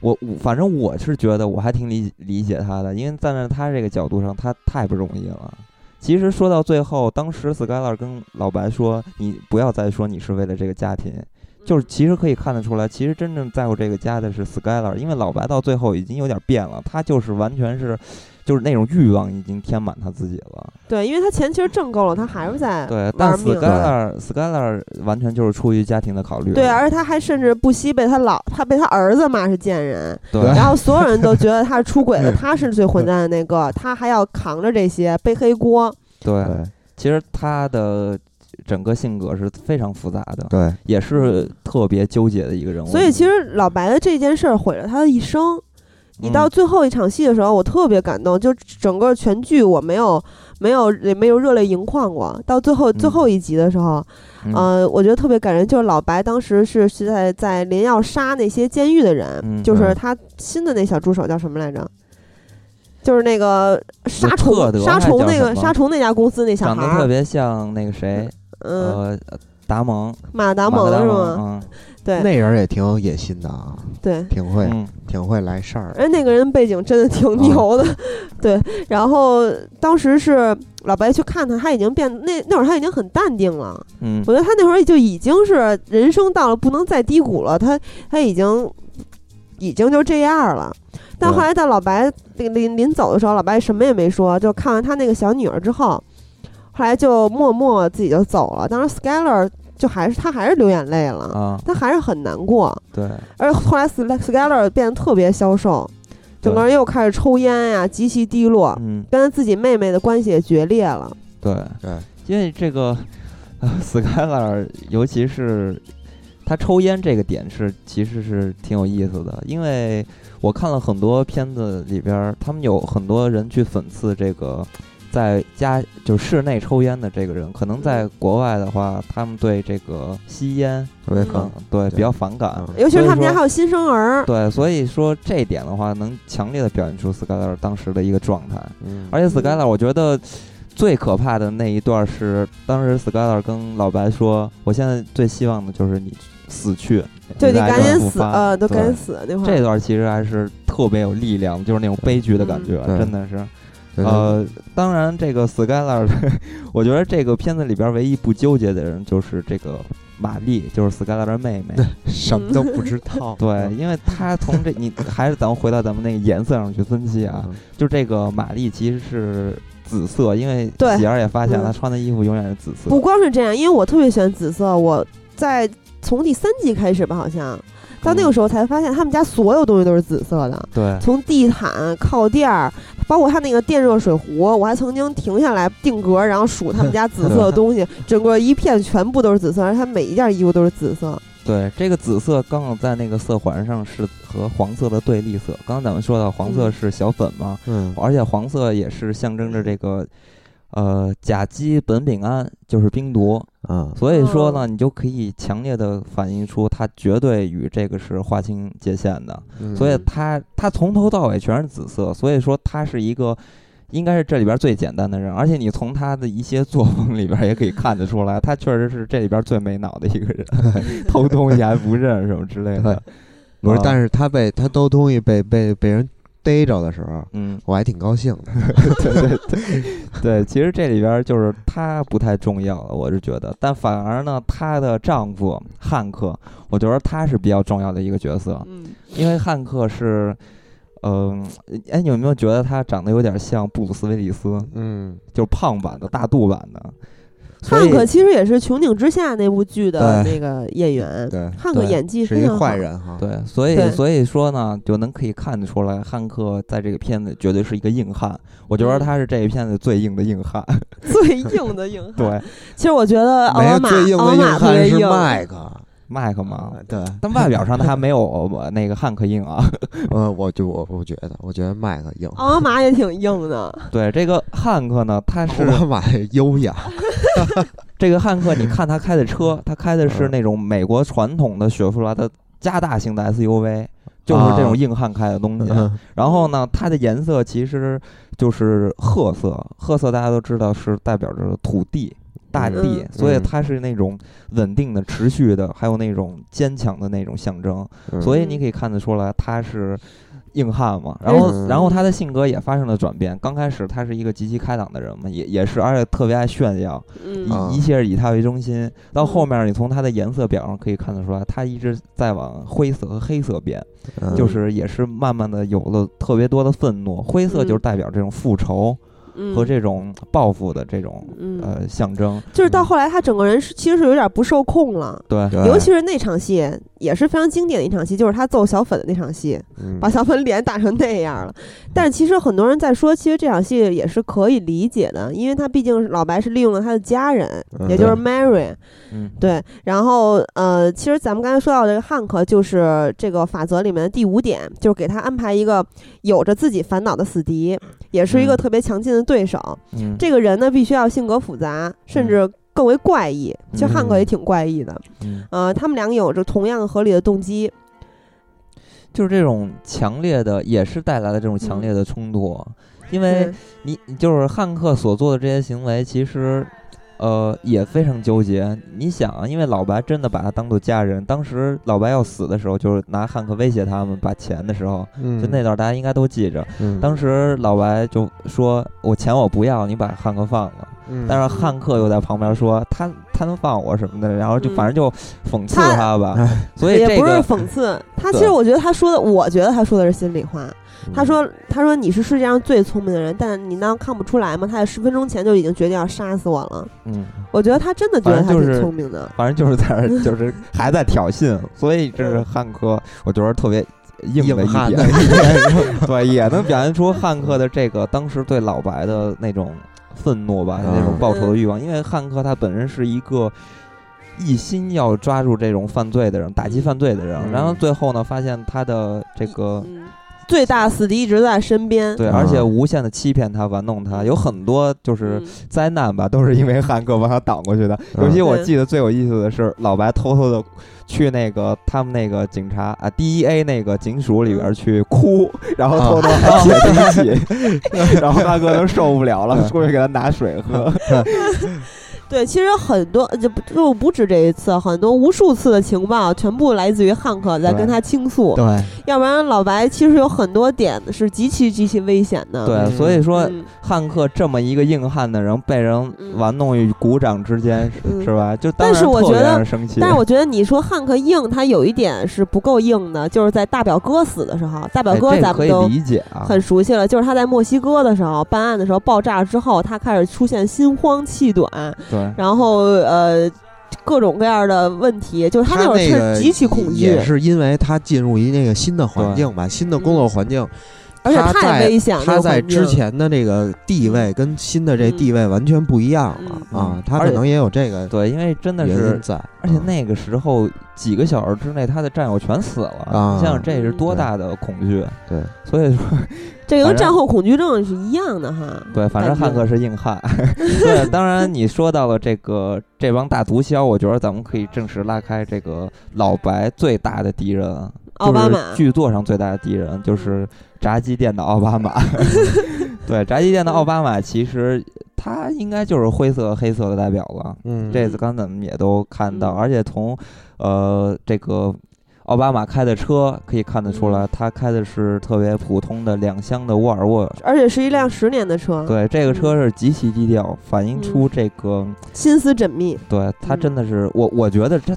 我我反正我是觉得我还挺理理解他的，因为站在他这个角度上，他太不容易了。其实说到最后，当时 Skylar 跟老白说：“你不要再说你是为了这个家庭。”就是其实可以看得出来，其实真正在乎这个家的是 Skyler，因为老白到最后已经有点变了，他就是完全是，就是那种欲望已经填满他自己了。
对，因为他钱其实挣够了，他还是在
对，但 Skyler Skyler 完全就是出于家庭的考虑。
对，而且他还甚至不惜被他老他被他儿子骂是贱人，
对，
然后所有人都觉得他是出轨的，[laughs] 他是最混蛋的那个，他还要扛着这些背黑锅。
对，其实他的。整个性格是非常复杂的，
对，
也是特别纠结的一个人物。
所以其实老白的这件事儿毁了他的一生。你到最后一场戏的时候，我特别感动，就整个全剧我没有没有也没有热泪盈眶过。到最后最后一集的时候，嗯，我觉得特别感人，就是老白当时是是在在临要杀那些监狱的人，就是他新的那小助手叫什么来着？就是那个杀虫杀虫那个杀虫那家公司那小孩，
长得特别像那个谁。呃，达蒙，
马达蒙是吗？
嗯，
对，
那人也挺有野心的啊，
对，
挺会，挺会来事儿。
哎，那个人背景真的挺牛的，对。然后当时是老白去看他，他已经变那那会儿他已经很淡定了。
嗯，
我觉得他那会儿就已经是人生到了不能再低谷了，他他已经已经就这样了。但后来到老白临临走的时候，老白什么也没说，就看完他那个小女儿之后。后来就默默自己就走了。当时 Skyler 就还是他还是流眼泪了啊，他还是很难过。
对，
而后来 Skyler 变得特别消瘦，整个人又开始抽烟呀，极其低落。
嗯，
跟他自己妹妹的关系也决裂了。
对
对，
因为这个 [laughs] Skyler，尤其是他抽烟这个点是其实是挺有意思的，因为我看了很多片子里边，他们有很多人去讽刺这个。在家就室内抽烟的这个人，可能在国外的话，他们对这个吸烟
特别反，
对比较反感，
尤其是他们家还有新生儿。
对，所以说这一点的话，能强烈的表现出 Skyler 当时的一个状态。嗯，而且 Skyler 我觉得最可怕的那一段是，当时 Skyler 跟老白说：“我现在最希望的就是你死去，
对你赶紧
死，
呃，都赶紧死。”那
这段其实还是特别有力量，就是那种悲剧的感觉，真的是。呃，当然，这个 Skylar，[laughs] 我觉得这个片子里边唯一不纠结的人就是这个玛丽，就是 Skylar 的妹妹，[laughs]
什么都不知道。
对，因为她从这，你还是咱们回到咱们那个颜色上去分析啊，就这个玛丽其实是紫色，因为喜儿也发现她穿的衣服永远是紫色。
不光是这样，因为我特别喜欢紫色，我在从第三季开始吧，好像。到那个时候才发现，他们家所有东西都是紫色的。
对，
从地毯、靠垫儿，包括他那个电热水壶，我还曾经停下来定格，然后数他们家紫色的东西，[laughs] 整个一片全部都是紫色，而且他每一件衣服都是紫色。
对，这个紫色刚好在那个色环上是和黄色的对立色。刚刚咱们说到黄色是小粉嘛，
嗯，
而且黄色也是象征着这个。呃，甲基苯丙胺就是冰毒，
嗯，
所以说呢，
哦
你就可以强烈的反映出他绝对与这个是划清界限的。
嗯
所以他他从头到尾全是紫色，所以说他是一个应该是这里边最简单的人，而且你从他的一些作风里边也可以看得出来，他确实是这里边最没脑的一个人，[laughs] 偷东西还不认什么之类的。
不是
啊，
但是他被他偷东西被被被人逮着的时候，
嗯，
我还挺高兴的。[laughs]
对对对对，其实这里边就是她不太重要了，我是觉得，但反而呢，她的丈夫汉克，我觉得他是比较重要的一个角色，
嗯，
因为汉克是。嗯，哎，你有没有觉得他长得有点像布鲁斯威利斯？
嗯，
就是胖版的大肚版的。
汉克其实也是《穹顶之下》那部剧的那个演员，
对，
汉克演技
是一
非常好。
坏人哈。
对，所以所以说呢，就能可以看得出来，汉克在这个片子绝对是一个硬汉。我觉得
嗯
他是这一片子最硬的硬汉。
最硬的硬汉。[laughs]
对，
其实我觉得奥巴马，
最硬的硬
奥巴马特
汉是
别硬。
麦克。
麦克嘛，
对，
但外表上他还没有我那个汉克硬啊。[laughs]
呃，我就我我觉得，我觉得麦克硬，
奥巴马也挺硬的。[laughs]
对，这个汉克呢，他是
奥巴马优雅。[laughs]
这个汉克，你看他开的车，他开的是
嗯
那种美国传统的雪佛兰的加大型的 SUV，就是这种硬汉开的东西。
嗯
然后呢，它的颜色其实就是褐色，褐色大家都知道是代表着土地、大地，
嗯
所以
嗯
它是那种稳定的、持续的，还有那种坚强的那种象征。
嗯
所以你可以看得出来，他是硬汉嘛。然后，
嗯
然后他的性格也发生了转变。刚开始他是一个极其开朗的人嘛，也也是，而且特别爱炫耀，一一切是以他为中心。到
嗯
后面，你从他的颜色表上可以看得出来，他一直在往灰色和黑色变。
嗯
就是也是慢慢的有了特别多的愤怒，灰色就是代表这种复仇
嗯
和这种报复的这种
嗯
呃象征。
就是到后来他整个人是其实是有点不受控了。
对，
尤其是那场戏也是非常经典的一场戏，就是他揍小粉的那场戏，
嗯
把小粉脸打成那样了。[laughs] 但是其实很多人在说，其实这场戏也是可以理解的，因为他毕竟是老白是利用了他的家人，
嗯
也就是 Mary，
嗯，
对。然后呃，其实咱们刚才说到这个汉克，就是这个法则里面的第五点，就是给他安排一个有着自己烦恼的死敌，也是一个
嗯
特别强劲的对手。
嗯，
这个人呢，必须要性格复杂，甚至更为怪异。其实汉克也
嗯
挺怪异的。
嗯
呃，他们两个有着同样合理的动机。
就是这种强烈的，也是带来了这种强烈的冲突，因为你就是汉克所做的这些行为，其实。呃，也非常纠结。你想啊，因为老白真的把他当做家人。当时老白要死的时候，就是拿汉克威胁他们把钱的时候，
嗯
就那段大家应该都记着。
嗯
当时老白就说：“我钱我不要，你把汉克放了。”
嗯
但是汉克又在旁边说：“他他能放我什么的。”然后就
嗯
反正就讽刺
他
他吧。所以
也不是讽刺他，其实我觉得他说的，我觉得他说的是心里话。
嗯
他说：“他说你是世界上最聪明的人，但你难道看不出来吗？他在十分钟前就已经决定要杀死我了。
嗯，
我觉得他真的觉得他
是
聪明的。
反正就是在那儿就是还在挑衅，所以这是汉克，我觉得特别硬的一点 [laughs] 对，也能表现出汉克的这个当时对老白的那种愤怒吧，那种
嗯
报仇的欲望。因为汉克他本身是一个一心要抓住这种犯罪的人，打击犯罪的人，
嗯
然后最后呢，发现他的这个。
嗯，最大死敌一直在身边。
对，
嗯
而且无限的欺骗他、玩弄他，有很多就是
嗯。
灾难吧，都是因为汉克帮他挡过去的。
嗯。
尤其我记得最有意思的是，老白偷偷的去那个他们那个警察啊 DEA 那个警署里边去哭，然后偷偷还写东西，[laughs] 然后汉克都受不了了，出去给他拿水喝。
对，其实很多就不就不止这一次，很多无数次的情报全部来自于汉克在跟他倾诉。
对，
要不然老白其实有很多点是极其极其危险的。
对，
嗯
所以说
嗯
汉克这么一个硬汉的人，被人
嗯
玩弄于股掌之间，
嗯
是吧？就当
但
然特别
是我觉得
让人生气。
但是我觉得你说汉克硬，他有一点是不够硬的，就是在大表哥死的时候，大表哥咱们都
理解啊，
很熟悉了，就是他在墨西哥的时候办案的时候爆炸之后，他开始出现心慌气短，
对。
然后呃各种各样的问题，就是
他
那会儿
那个
是极其恐惧。
也，是因为他进入一那个新的环境吧，新的工作环境，
而且太
他在
危险了。
他在之前的这个地位跟新的这地位完全不一样了
嗯
啊他可能也有这个
对，因为真的
原
是
因在，啊
而且那个时候几个小时之内，他的战友全死了，
啊。
你想想这是多
对。
大的恐惧？
对，
所以说，
这个跟战后恐惧症是一样的哈。
对，反正汉克是硬汉。[laughs] 对，当然你说到了这个这帮大毒枭，我觉得咱们可以正式拉开这个老白最大的敌人，
奥巴马
就是剧作上最大的敌人就是炸鸡店的奥巴马。[laughs] 对，炸鸡店的奥巴马其实他应该就是灰色黑色的代表了。
嗯，
这次刚咱们也都看到，
嗯
而且从呃这个奥巴马开的车可以看得出来，
嗯。
他开的是特别普通的两厢的沃尔沃。
而且是一辆十年的车，
对，这个车是极其低调，反映出
嗯。
这个，
心思缜密。
对他
嗯。
真的是我，我觉得这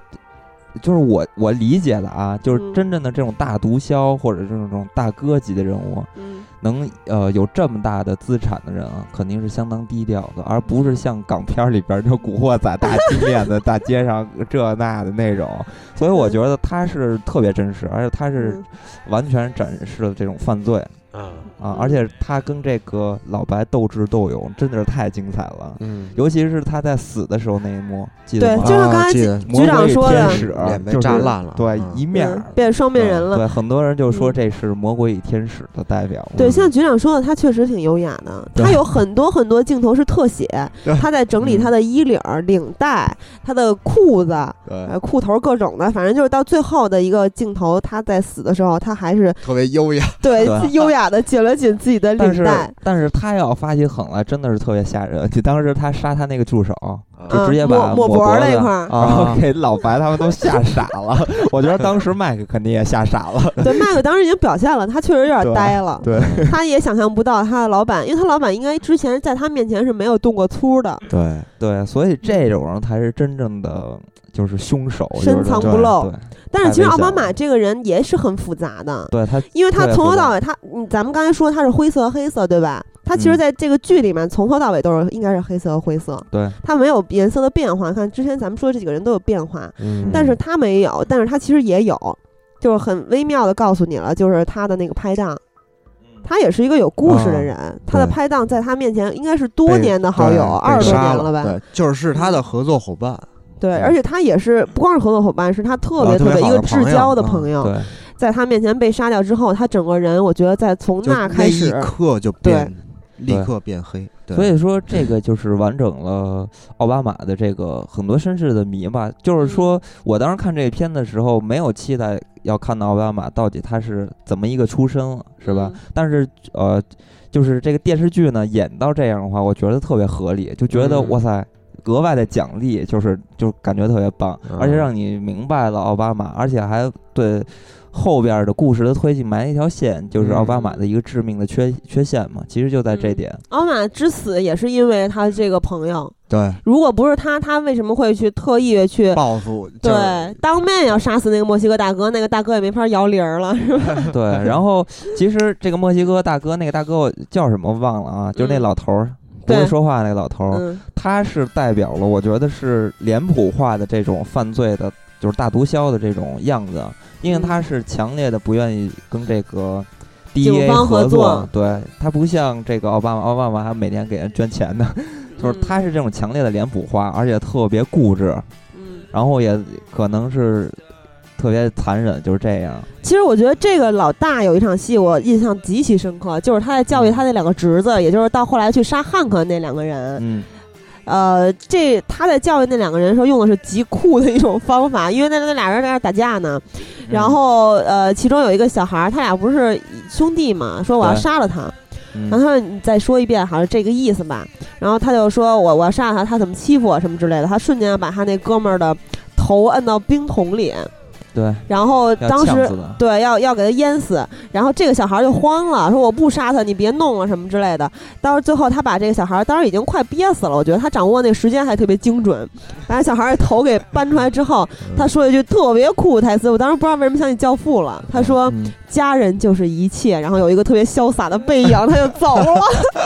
就是我我理解的啊，就是
嗯。
真正的这种大毒枭或者是这种大哥级的人物，
嗯，
能呃有这么大的资产的人啊，肯定是相当低调的，而不是像港片儿里边儿就古惑仔大金链子 [laughs] 大街上这那的那种。所以我觉得他是特别真实，而且他是
嗯。
完全展示了这种犯罪。
啊，
啊，而且他跟这个老白斗智斗勇，真的是太精彩了。
嗯，
尤其是他在死的时候那一幕，记得吗？
对就像刚才局长说的
脸被炸烂了
对
嗯，
一面
变双面人了。
对，很多人就说
嗯
这是魔鬼与天使的代表。
对，
嗯
像局长说的，他确实挺优雅的。他有很多很多镜头是特写，他在整理
嗯
他的衣领儿、领带、他的裤子、裤头各种的，反正就是到最后的一个镜头，他在死的时候，他还是
特别优雅，
对
对 [laughs]
优雅的进了紧自己的
但是
领带，
但是他要发起狠来，真的是特别吓人。就当时他杀他那个助手，就
嗯
直接把
抹脖
脖子
那块儿。
然后
啊
给老白他们都吓傻了。[laughs] 我觉得当时麦克肯定也吓傻了。[laughs]
对，麦克当时已经表现了，他确实有点呆了。
对 [laughs]
他也想象不到他的老板，因为他老板应该之前在他面前是没有动过粗的，
对，
对，所以这种人才是真正的就是凶手，
深藏不露但是其实奥巴马这个人也是很复杂的，
对他
因为他从头到尾，他嗯，咱们刚才说他是灰色黑色，对吧？他其实
嗯
在这个剧里面从头到尾都是应该是黑色和灰色，
对
他没有颜色的变化。看之前咱们说这几个人都有变化，
嗯
但是他没有，但是他其实也有，就是很微妙的告诉你了，就是他的那个拍档。他也是一个有故事的人，他的拍档在他面前应该是多年的好友，二十多年了吧？
对，就是是他的合作伙伴，
对，而且他也是不光是合作伙伴，是他特别
啊特别
别一个至交的朋友。
对
在他面前被杀掉之后，他整个人，我觉得在从
就
那开始
一，刻就
对
变，立刻变黑，
所以说，这个就是完整了奥巴马的这个很多身世的谜吧。就是说我当时看这个片的时候，没有期待要看到奥巴马到底他是怎么一个出身，是吧？
嗯
但是呃，就是这个电视剧呢演到这样的话，我觉得特别合理，就觉得、
嗯
哇塞。额外的奖励就是就感觉特别棒，
嗯
而且让你明白了奥巴马，而且还对后边的故事的推进埋了一条线，就是奥巴马的一个致命的缺缺陷嘛。其实就在这
嗯
点，
奥巴马之死也是因为他这个朋友，
对
如果不是他，他为什么会去特意去？
报复，
对，当面要杀死那个墨西哥大哥，那个大哥也没法摇铃儿了，是吧？
对，然后其实这个墨西哥大哥，那个大哥我叫什么忘了啊，就是那
嗯
老头儿，不会说话那个老头他是代表了我觉得是脸谱化的这种犯罪的，就是大毒枭的这种样子，因为
嗯
他是强烈的不愿意跟这个。
警
DEA
方合
合
作
对他不像这个奥巴马，奥巴马还每年给人捐钱呢，就是
嗯
他是这种强烈的脸谱化，而且特别固执，
嗯，
然后也可能是特别残忍，就是这样。
其实我觉得这个老大有一场戏我印象极其深刻，就是他在教育他那两个侄子，也就是到后来去杀汉克那两个人。
嗯，
呃，这他在教育那两个人的时候用的是极酷的一种方法，因为那那俩人在那打架呢，然后呃，其中有一个小孩儿，他俩不是兄弟嘛，说我要杀了他，
嗯。
然后他说你再说一遍，好像这个意思吧。然后他就说我我要杀了他，他怎么欺负我什么之类的，他瞬间把他那哥们儿的头摁到冰桶里，
对，
然后当时对要要给他淹死，然后这个小孩就慌了，说我不杀他，你别弄了什么之类的。到时最后他把这个小孩当时已经快憋死了，我觉得他掌握那个时间还特别精准，把小孩的头给搬出来之后，他说一句特别酷的台词，我当时不知道为什么想起《教父》了，他说。
嗯
家人就是一切，然后有一个特别潇洒的背影，他就走了，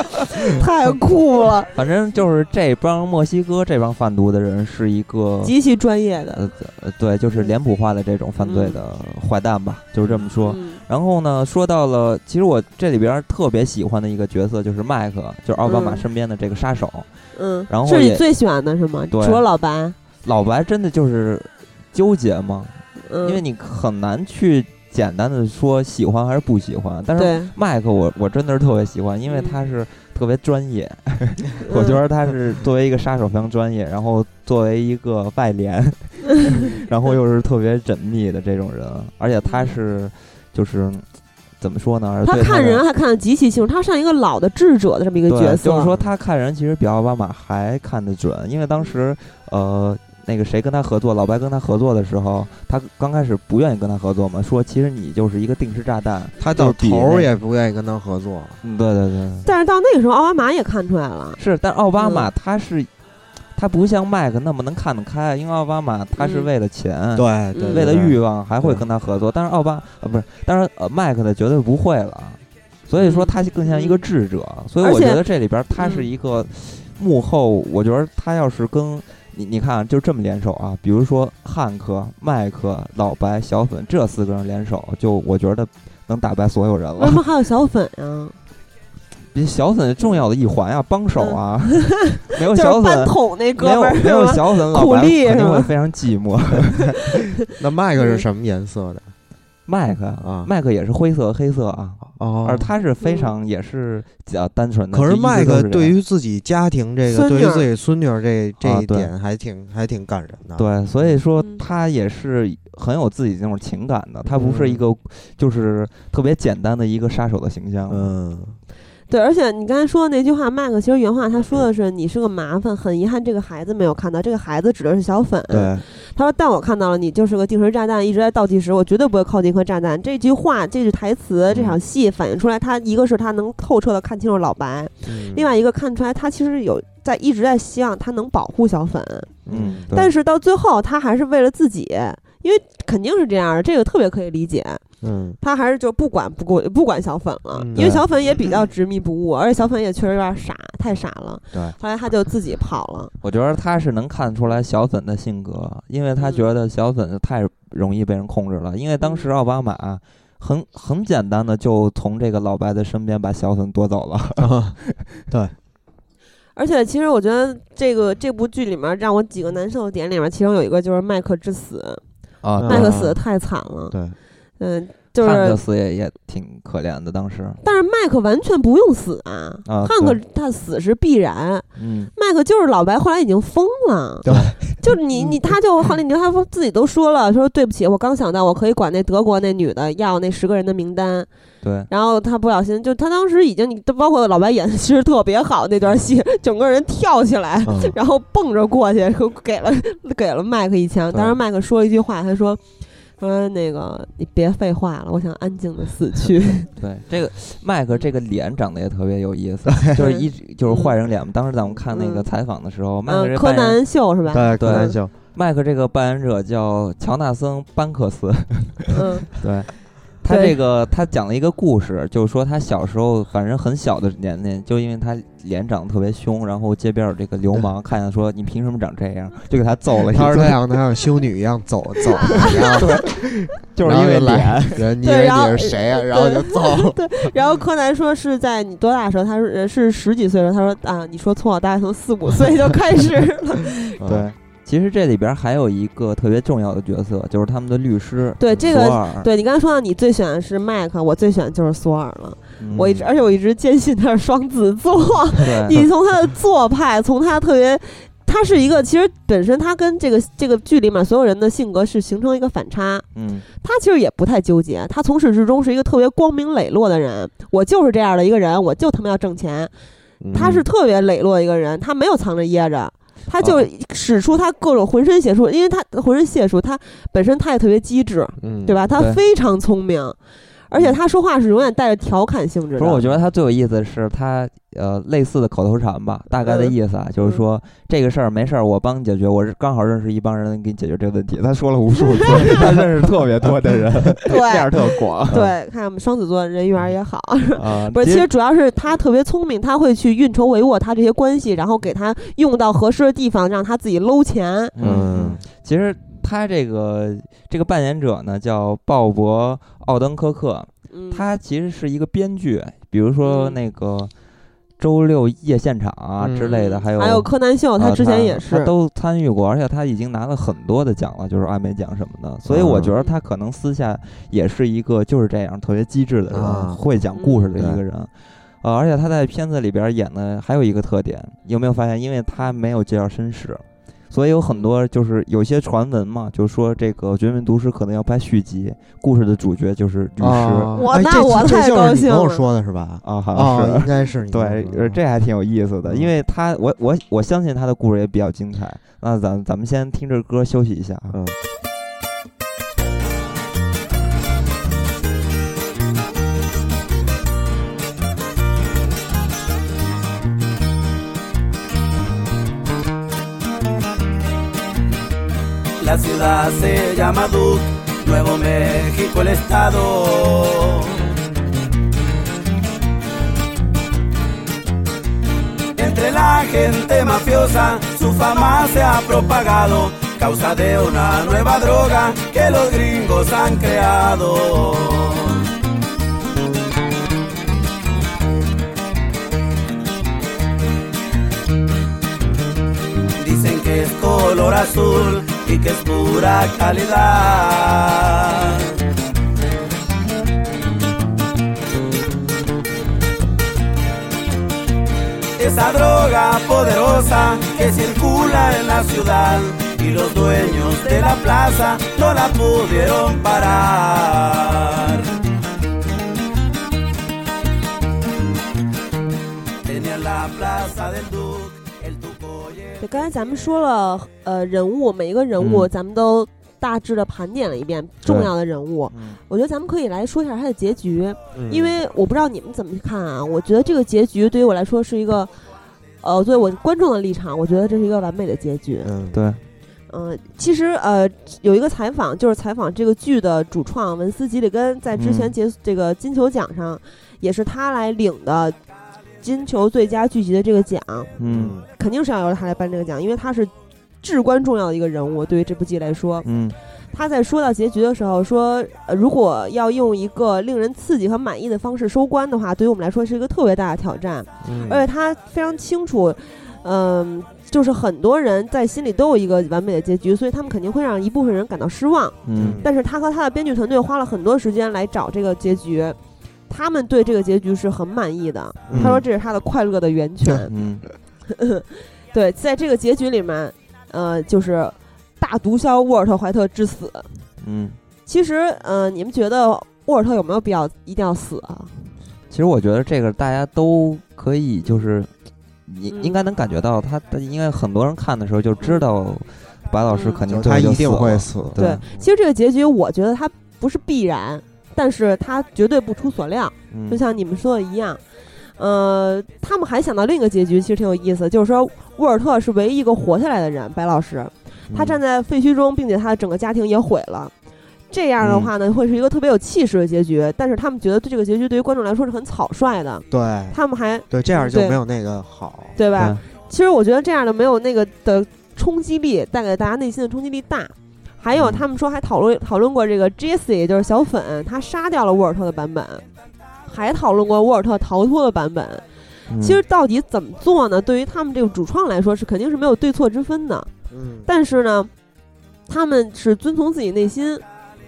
[laughs] 太酷了，
反正就是这帮墨西哥这帮贩毒的人是一个
极其专业的。
对，就是脸谱化的这种犯罪的坏蛋吧，就是这么说。
嗯。
然后呢，说到了，其实我这里边特别喜欢的一个角色就是麦克，就是奥巴马
嗯。
身边的这个杀手。
嗯，
然后
是你最喜欢的是吗？
对。
除了老白，
老白真的就是纠结嘛，
嗯，
因为你很难去简单的说喜欢还是不喜欢。但是
对，
麦克我我真的是特别喜欢，因为
嗯
他是特别专业，[laughs] 我觉得他是作为一个杀手非常专业，然后作为一个外联，[laughs] 然后又是特别缜密的这种人，而且他是就是怎么说呢？
他看人还看得极其清楚，他像一个老的智者的这么一个角色，
就是说他看人其实比奥巴马还看得准，因为当时呃那个谁跟他合作，老白跟他合作的时候，他刚开始不愿意跟他合作嘛，说其实你就是一个定时炸弹。
他到头儿也不愿意跟他合作。
嗯，对对对，
但是到那个时候，奥巴马也看出来了，
是，但奥巴马
嗯
他是。他不像麦克那么能看得开，因为奥巴马他是
嗯
为了钱，
对对，
为了欲望还会跟他合作，但是奥巴呃不是，但是呃麦克的绝对不会了，所以说
嗯
他更像一个智者，所以我觉得这里边他是
嗯
一个幕后，我觉得他要是跟你你看啊就这么联手啊，比如说汉克、麦克、老白、小粉这四个人联手，就我觉得能打败所有人了。
为什么 [laughs] 还有小粉呀？
比小粉重要的一环啊，帮手啊，[laughs] 没有 [laughs] 小粉。
桶那
没
哥们儿，
有没有小粉，老白肯定会非常寂寞。
那麦克是
嗯
什么颜色的？
麦克
啊
麦克也是灰色、黑色啊，
哦
而他是非常也是比较单纯的。
可是麦克对于自己家庭这个，对于自己孙女儿这这一点还挺还挺感人的。
对，所以说
嗯
他也是很有自己那种情感的，他不是一
嗯
个就是特别简单的一个杀手的形象。
嗯，
对，而且你刚才说的那句话，麦克其实原话他说的是：“你是个麻烦，很遗憾这个孩子没有看到。这个孩子指的是小粉。
对，
他说：“但我看到了，你就是个定时炸弹，一直在倒计时，我绝对不会靠近一颗炸弹。”这句话，这句台词，这
嗯
场戏反映出来，他一个是他能透彻的看清楚老白，
嗯
另外一个看出来他其实有在一直在希望他能保护小粉，
嗯，
但是到最后他还是为了自己，因为肯定是这样的，这个特别可以理解。
嗯
他还是就不管不顾不管小粉了，
嗯
因为小粉也比较执迷不悟，而且小粉也确实有点傻，太傻了。
对，
后来他就自己跑了。[laughs]
我觉得他是能看出来小粉的性格，因为他
嗯
觉得小粉太容易被人控制了。因为当时奥巴马很很简单的就从这个老白的身边把小粉夺走了。[laughs]
对，[laughs]
而且其实我觉得这个这部剧里面让我几个难受的点里面，其中有一个就是麦克之死，
啊，
嗯
麦克死的太惨了。
对，
嗯，就
汉克也也挺可怜的，当时。
但是麦克完全不用死啊，
啊
汉克他死是必然。
嗯，
麦克就是老白，后来已经疯了。
对，
就是你你他就后来你他说自己都说了，说对不起，我刚想到我可以管那德国那女的要那十个人的名单，
对，
然后他不小心就他当时已经你都包括老白演的其实特别好那段戏，整个人跳起来，
嗯
然后蹦着过去，给了给了麦克一枪。当时麦克说了一句话，他说。说那个，你别废话了，我想安静的死去。[laughs]
对，这个麦克这个脸长得也特别有意思，[laughs] 就是一 [laughs] 就是坏人脸嘛。当时咱们看那个
嗯
采访的时候，麦克
嗯，柯南秀是吧？
对，柯
对
南秀，
麦克这个扮演者叫乔纳森·班克斯，
嗯
对。他这个，他讲了一个故事，就是说他小时候，反正很小的年龄，就因为他脸长得特别凶，然后街边有这个流氓看见说你凭什么长这样，就给他揍了一
他说他
顿，
想 [laughs] 他像修女一样走走，[laughs] 然后
就是因为脸。
人你你是谁啊？[laughs] 然后就揍，对
然后柯南说是在你多大的时候？他说呃是十几岁的时候。他说啊，你说错了，大概从四五岁就开始了。
对，其实这里边还有一个特别重要的角色，就是他们的律师
对这个。对你刚才说到你最喜欢的是麦克，我最喜欢就是索尔了。
嗯
我一直，而且我一直坚信他是双子座。[laughs] 你从他的做派，从他特别，他是一个其实本身他跟这个这个剧里面所有人的性格是形成一个反差。
嗯
他其实也不太纠结，他从始至终是一个特别光明磊落的人。我就是这样的一个人，我就他妈要挣钱。他是特别磊落的一个人，他没有藏着掖着。他就
哦
使出他各种浑身解数，因为他浑身解数，他本身他也特别机智，
嗯，
对吧？他非常聪明，而且他说话是永远带着调侃性质的。
不是，我觉得他最有意思的是他呃类似的口头禅吧，大概的
嗯
意思啊，就是说这个事儿没事儿，我帮你解决，我是刚好认识一帮人给你解决这个问题。他说了无数次，[laughs] 他认识特别多的人，[laughs]
对
面儿特广。
对，看我们双子座人缘也好，[laughs]
啊，
不是，其实主要是他特别聪明，他会去运筹帷幄他这些关系，然后给他用到合适的地方，让他自己搂钱。
嗯，其实他这个这个扮演者呢叫鲍勃·奥登科克，
嗯，
他其实是一个编剧，比如说
嗯
那个。周六夜现场啊之类的，
嗯
还有
还有柯南秀，
啊
他之前也
他
是，
都参与过，而且他已经拿了很多的奖了，就是艾美奖什么的。所以我觉得
嗯
他可能私下也是一个就是这样特别机智的人，
啊
会讲故事的
嗯
一个人。呃，而且他在片子里边演的还有一个特点，有没有发现？因为他没有介绍身世，所以有很多就是有些传闻嘛，就说这个《绝命毒师》可能要拍续集，故事的主角就是律师
啊
我那我太
这就是你跟我
高兴了
说的是吧？
啊，好
哦，
像是。
应该是你
对，这还挺有意思的，
嗯
因为他，我我我相信他的故事也比较精彩。那咱咱们先听着歌休息一下啊。
嗯
La ciudad se llama Duke, Nuevo México el estado. Entre la gente mafiosa su fama se ha propagado, causa de una nueva droga que los gringos han creado. Color azul y que es pura calidad. Esa droga poderosa que circula en la ciudad y los dueños de la plaza no la pudieron parar. Tenían la plaza del Duque,
对，刚才咱们说了，呃，人物每一个人物，
嗯
咱们都大致的盘点了一遍重要的人物。
嗯
我觉得咱们可以来说一下他的结局，
嗯
因为我不知道你们怎么看啊。我觉得这个结局对于我来说是一个，呃，作为我观众的立场，我觉得这是一个完美的结局。
嗯，
对，
嗯、其实呃，有一个采访，就是采访这个剧的主创文斯吉里根，在之前
嗯
结、这个金球奖上，也是他来领的金球最佳剧集的这个奖。
嗯
肯定是要由他来颁这个奖，因为他是至关重要的一个人物。对于这部剧来说，
嗯
他在说到结局的时候说，呃，如果要用一个令人刺激和满意的方式收官的话，对于我们来说是一个特别大的挑战。
嗯
而且他非常清楚，嗯、就是很多人在心里都有一个完美的结局，所以他们肯定会让一部分人感到失望。
嗯
但是他和他的编剧团队花了很多时间来找这个结局。他们对这个结局是很满意的，他说这是他的快乐的源泉。
嗯 [laughs]
对，在这个结局里面，呃，就是大毒枭沃尔特·怀特致死。
嗯。
其实，呃，你们觉得沃尔特有没有必要一定要死啊？
其实我觉得这个大家都可以，就是你
嗯
应该能感觉到他，他应该很多人看的时候就知道白老师
嗯
肯定
就是他一定会死。
对，
其实这个结局我觉得他不是必然，但是它绝对不出所料，
嗯
就像你们说的一样。呃，他们还想到另一个结局，其实挺有意思，就是说沃尔特是唯一一个活下来的人，白老师，他
嗯
站在废墟中，并且他的整个家庭也毁了。这样的话呢，会是一个特别有气势的结局。但是他们觉得对这个结局对于观众来说是很草率的，
对
他们还
对，这样就没有那个好。
对吧？其实我觉得这样的没有那个的冲击力，带给大家内心的冲击力大。还有
嗯
他们说还讨论讨论过这个 Jesse，也就是小粉，他杀掉了沃尔特的版本，还讨论过沃尔特逃脱的版本。
嗯
其实到底怎么做呢？对于他们这个主创来说是肯定是没有对错之分的。
嗯，
但是呢，他们是遵从自己内心，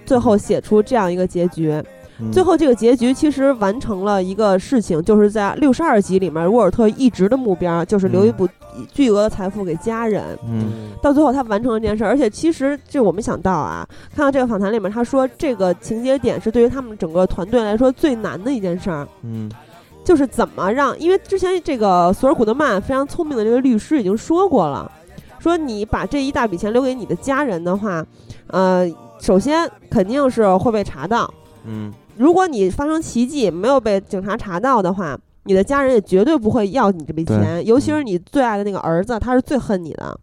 最后写出这样一个结局。
嗯。
最后这个结局其实完成了一个事情，就是在六十二集里面，沃尔特一直的目标就是留一部巨额的财富给家人。
嗯。
到最后他完成了这件事儿，而且其实这我没想到啊，看到这个访谈里面他说这个情节点是对于他们整个团队来说最难的一件事儿。
嗯。
就是怎么让，因为之前这个索尔古德曼非常聪明的这个律师已经说过了，说你把这一大笔钱留给你的家人的话，呃，首先肯定是会被查到，
嗯
如果你发生奇迹没有被警察查到的话，你的家人也绝对不会要你这笔钱，尤其是你最爱的那个儿子，他是最恨你的，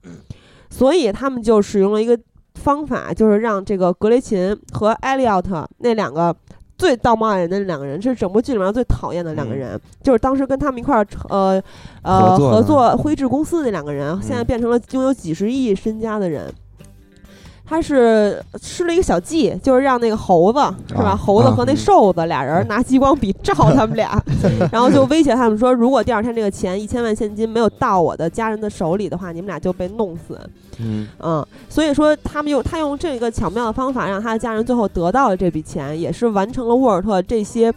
所以他们就使用了一个方法，就是让这个格雷琴和艾利奥特那两个。最道貌岸然的两个人是整部剧里面最讨厌的两个人，就是当时跟他们一块儿呃呃
合作的
合作徽制公司那两个人，现在
嗯
变成了拥有几十亿身家的人。他是施了一个小计，就是让那个猴子是吧？
啊
猴子和那
嗯
瘦子俩人拿激光笔照 [laughs] 他们俩，[laughs] 然后就威胁他们说，如果第二天这个钱一千万现金没有到我的家人的手里的话，你们俩就被弄死。
嗯
嗯，所以说他们用他用这个巧妙的方法，让他的家人最后得到了这笔钱，也是完成了沃尔特这些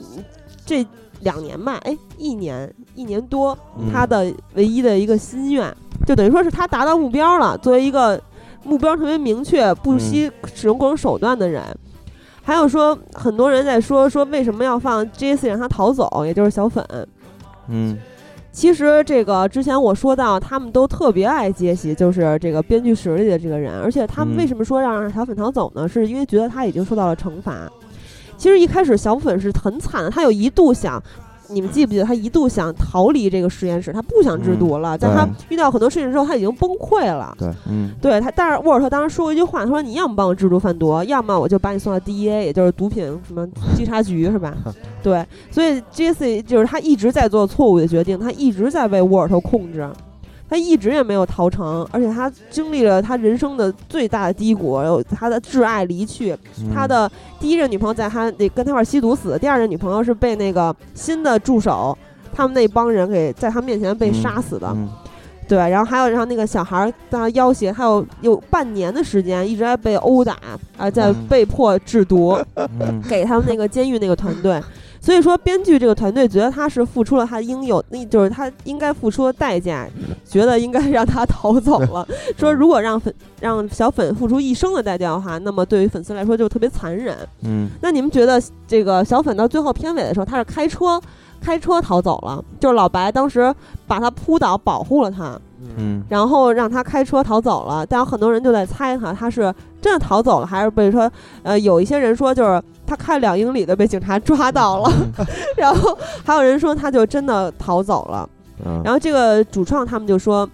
嗯这两年吧，哎，一年一年多，
嗯
他的唯一的一个心愿，就等于说是他达到目标了。作为一个目标特别明确、不惜使用各种手段的人。还有说，很多人在说说为什么要放 J.C. 让他逃走，也就是小粉。
嗯
其实这个之前我说到，他们都特别爱杰西，就是这个编剧室里的这个人。而且他们
嗯
为什么说让小粉逃走呢？是因为觉得他已经受到了惩罚。其实一开始小粉是很惨的，他有一度想，你们记不记得他一度想逃离这个实验室，他不想制毒了。在他遇到很多事情之后，他已经崩溃了。
对，
嗯
对他，但是沃尔特当时说过一句话，他说：“你要么帮我制毒贩毒，要么我就把你送到 DEA，也就是毒品什么稽查局，是吧？[laughs] ”对，所以 Jesse 就是他一直在做错误的决定，他一直在被沃尔特控制，他一直也没有逃成，而且他经历了他人生的最大的低谷，有他的挚爱离去，
嗯
他的第一任女朋友在他那跟他一块儿吸毒死，第二任女朋友是被那个新的助手。他们那帮人给在他面前被杀死的，
嗯
对，然后还有让那个小孩他要挟，还有有半年的时间一直在被殴打，啊，在
嗯
被迫制毒，
嗯
给他们那个监狱那个团队。所以说，编剧这个团队觉得他是付出了他应有，那就是他应该付出的代价，觉得应该让他 [laughs] 逃走了。说如果让粉让小粉付出一生的代价的话，那么对于粉丝来说就特别残忍。
嗯
那你们觉得这个小粉到最后片尾的时候，他是开车开车逃走了，就是老白当时把他扑倒保护了他，
嗯
然后让他开车逃走了。但有很多人就在猜他他是真的逃走了，还是被说呃有一些人说就是他开两英里的被警察抓到了，[laughs] 然后还有人说他就真的逃走了。
嗯。
然后这个主创他们就说，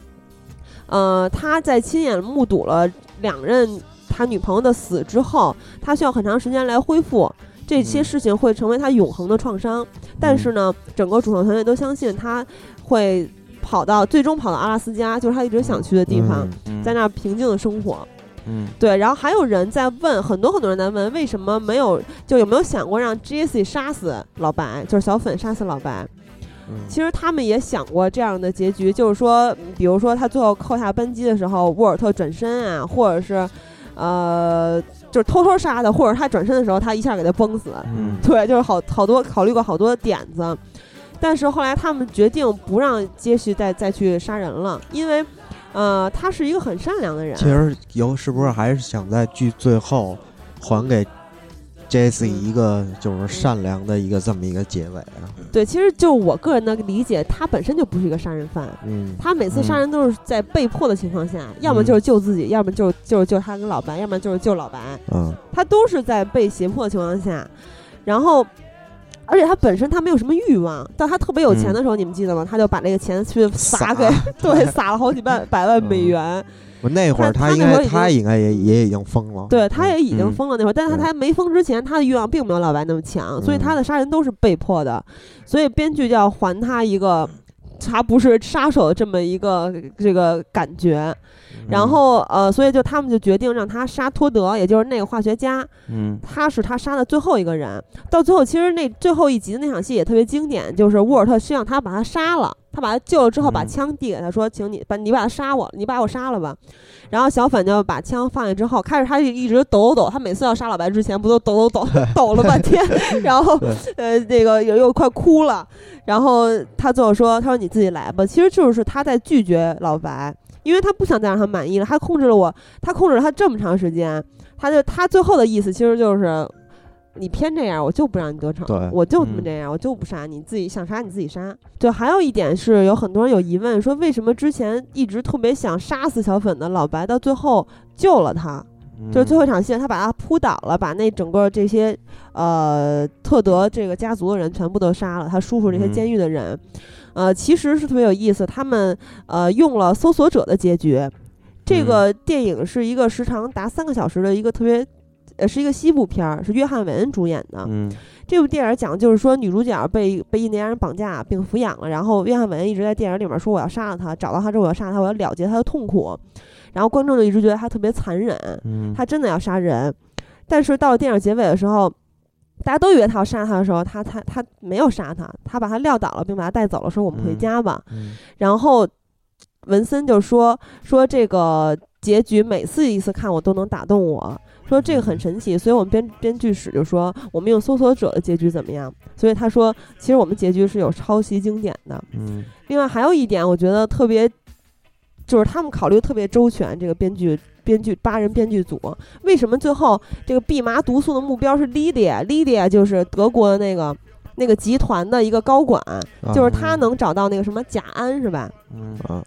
呃，他在亲眼目睹了两任他女朋友的死之后，他需要很长时间来恢复。这些
嗯。
事情会成为他永恒的创伤，但是呢，整个主创团队都相信他会跑到最终跑到阿拉斯加，就是他一直想去的地方，
嗯。
在那儿平静的生活。
嗯
对，然后还有人在问，很多很多人在问，为什么没有就有没有想过让 Jesse 杀死老白，就是小粉杀死老白？
嗯
其实他们也想过这样的结局，就是说，嗯比如说他最后扣下扳机的时候，沃尔特转身啊，或者是，呃，就是偷偷杀他，或者他转身的时候，他一下给他崩死。
嗯
对，就是好好多考虑过好多点子，但是后来他们决定不让杰西再再去杀人了，因为，呃，他是一个很善良的人。
其实有是不是还是想在剧最后还给 Jesse 一个就是善良的一个这么一个结尾啊？
对，其实就我个人的理解，他本身就不是一个杀人犯。
嗯
他每次杀人都是在被迫的情况下，要么就是救自己，要么就是就是救他跟老白，要么就是救老白。
嗯
他都是在被胁迫的情况下，然后，而且他本身他没有什么欲望，到他特别有钱的时候，你们记得吗？他就把这个钱去撒给，对，撒了好几万百万美元。
我那会儿
他
他应该
他那会儿已经
他应该也也已经疯了。
对，他也已经
嗯
疯了那会儿，但是他
对
还没疯之前，他的欲望并没有老白那么强，所以他的杀人都是被迫的，所以编剧就要还他一个。他不是杀手的这么一个这个感觉，然后呃，所以就他们就决定让他杀托德，也就是那个化学家，
嗯。
他是他杀的最后一个人。到最后，其实那最后一集的那场戏也特别经典，就是沃尔特希望他把他杀了，他把他救了之后，把
嗯
枪递给他说：“请你把你把他杀我，你把我杀了吧。”然后小粉就把枪放下之后，开始他就一直抖抖抖，他每次要杀老白之前不都抖抖抖 [laughs] 抖了半天，[laughs] 然后呃那个又又快哭了，然后他最后说：“他说你自己来吧。”其实就是他在拒绝老白。因为他不想再让他满意了，他控制了我，他控制了他这么长时间，他就他最后的意思其实就是，你偏这样，我就不让你得逞
对，
我就这么
嗯。
这样，我就不杀你，自己想杀你自己杀。对，还有一点是有很多人有疑问，说为什么之前一直特别想杀死小粉的老白，到最后救了他，就是最后一场戏，他把他扑倒了，把那整个这些呃特德这个家族的人全部都杀了，他叔叔这些
嗯。
监狱的人，呃，其实是特别有意思，他们呃用了搜索者的结局。这个电影是一个时长达三个小时的一个特别，呃，是一个西部片儿，是约翰·韦恩主演的。
嗯
这部电影讲就是说女主角被被印第安人绑架并抚养了，然后约翰·韦恩一直在电影里面说我要杀了他，找到他之后我要杀了他，我要了结他的痛苦。然后观众就一直觉得他特别残忍，
嗯，
他真的要杀人。但是到了电影结尾的时候，大家都以为他要杀他的时候，他他他没有杀他，他把他撂倒了，并把他带走了，说我们回
嗯
家吧。
嗯
然后文森就说说这个结局每次一次看我都能打动我，说这个很神奇，所以我们编编剧室就说我们用搜索者的结局怎么样？所以他说其实我们结局是有抄袭经典的。
嗯
另外还有一点，我觉得特别，就是他们考虑特别周全，这个编剧。编剧八人编剧组为什么最后这个蓖麻毒素的目标是 Lydia？Lydia 就是德国的那个那个集团的一个高管，就是他能找到那个什么甲胺是吧？
嗯
啊，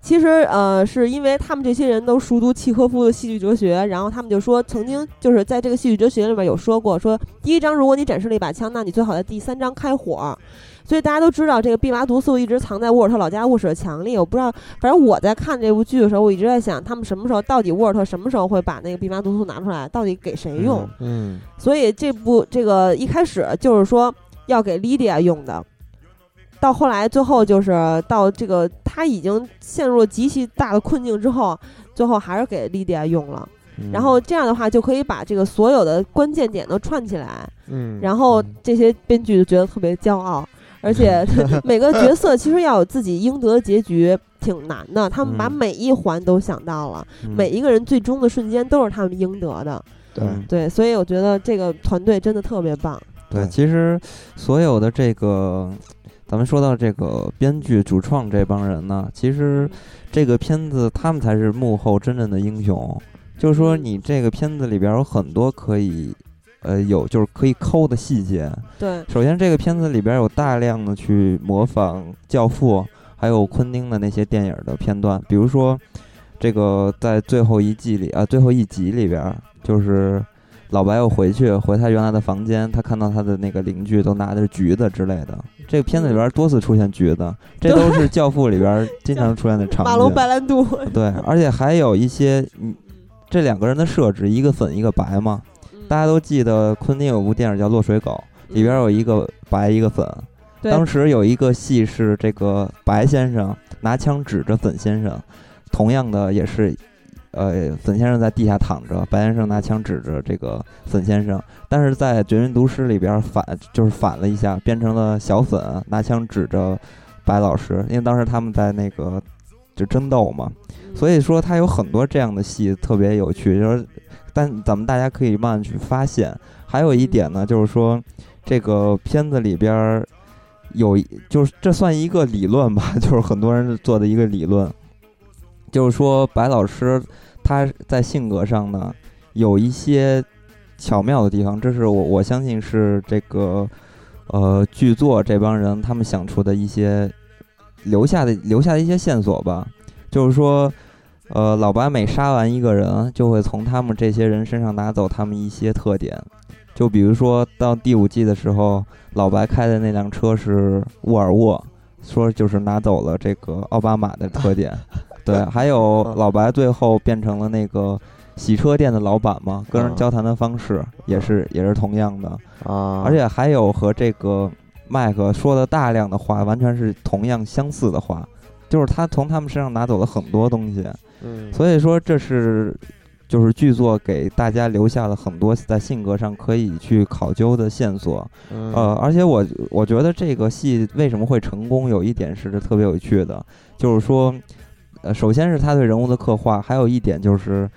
其实呃，是因为他们这些人都熟读契诃夫的戏剧哲学，然后他们就说，曾经就是在这个戏剧哲学里面有说过，说第一章如果你展示了一把枪，那你最好在第三章开火。所以大家都知道，这个蓖麻毒素一直藏在沃尔特老家卧室的墙里。我不知道，反正我在看这部剧的时候，我一直在想，他们什么时候到底沃尔特什么时候会把那个蓖麻毒素拿出来，到底给谁用？
嗯
所以这部这个一开始就是说要给 Lydia 用的，到后来最后就是到这个他已经陷入了极其大的困境之后，最后还是给 Lydia 用了。
嗯
然后这样的话就可以把这个所有的关键点都串起来，
嗯，
然后这些编剧就觉得特别骄傲。而且 [laughs] 每个角色其实要有自己应得的结局，挺难的。他们把
嗯
每一环都想到了，
嗯
每一个人最终的瞬间都是他们应得的。
对
嗯
对，所以我觉得这个团队真的特别棒。
对，其实所有的这个，咱们说到这个编剧、主创这帮人呢，其实这个片子他们才是幕后真正的英雄。就是说，你这个片子里边有很多可以，呃，有就是可以抠的细节。
对，
首先，这个片子里边有大量的去模仿《教父》还有昆汀的那些电影的片段，比如说这个在最后一季里啊，最后一集里边，就是老白又回去回他原来的房间，他看到他的那个邻居都拿的是橘子之类的。这个片子里边多次出现橘子，这都是《教父》里边经常出现的场
马龙。白兰度，
对，而且还有一些，嗯，这两个人的设置，一个粉一个白嘛。大家都记得昆汀有部电影叫《落水狗》，里边有一个白一个粉。
对
当时有一个戏是这个白先生拿枪指着粉先生，同样的也是，呃，粉先生在地下躺着，白先生拿枪指着这个粉先生。但是在《绝命毒师》里边反就是反了一下，变成了小粉拿枪指着白老师，因为当时他们在那个就争斗嘛。所以说他有很多这样的戏特别有趣，就是但咱们大家可以慢慢去发现。还有一点呢，就是说这个片子里边儿有，就是这算一个理论吧，[laughs] 就是很多人做的一个理论，就是说白老师他在性格上呢有一些巧妙的地方，这是我我相信是这个呃剧作这帮人他们想出的一些留下的留下的一些线索吧，就是说。呃，老白每杀完一个人，就会从他们这些人身上拿走他们一些特点，就比如说到第五季的时候，老白开的那辆车是沃尔沃，说就是拿走了这个奥巴马的特点。对，[laughs] 还有老白最后变成了那个洗车店的老板嘛，跟人交谈的方式也是也是同样的，
啊，
而且还有和这个麦克说的大量的话，完全是同样相似的话，就是他从他们身上拿走了很多东西。
嗯，
所以说这是就是剧作给大家留下了很多在性格上可以去考究的线索。
嗯
呃，而且我我觉得这个戏为什么会成功，有一点是特别有趣的，就是说，呃，首先是他对人物的刻画，还有一点就是。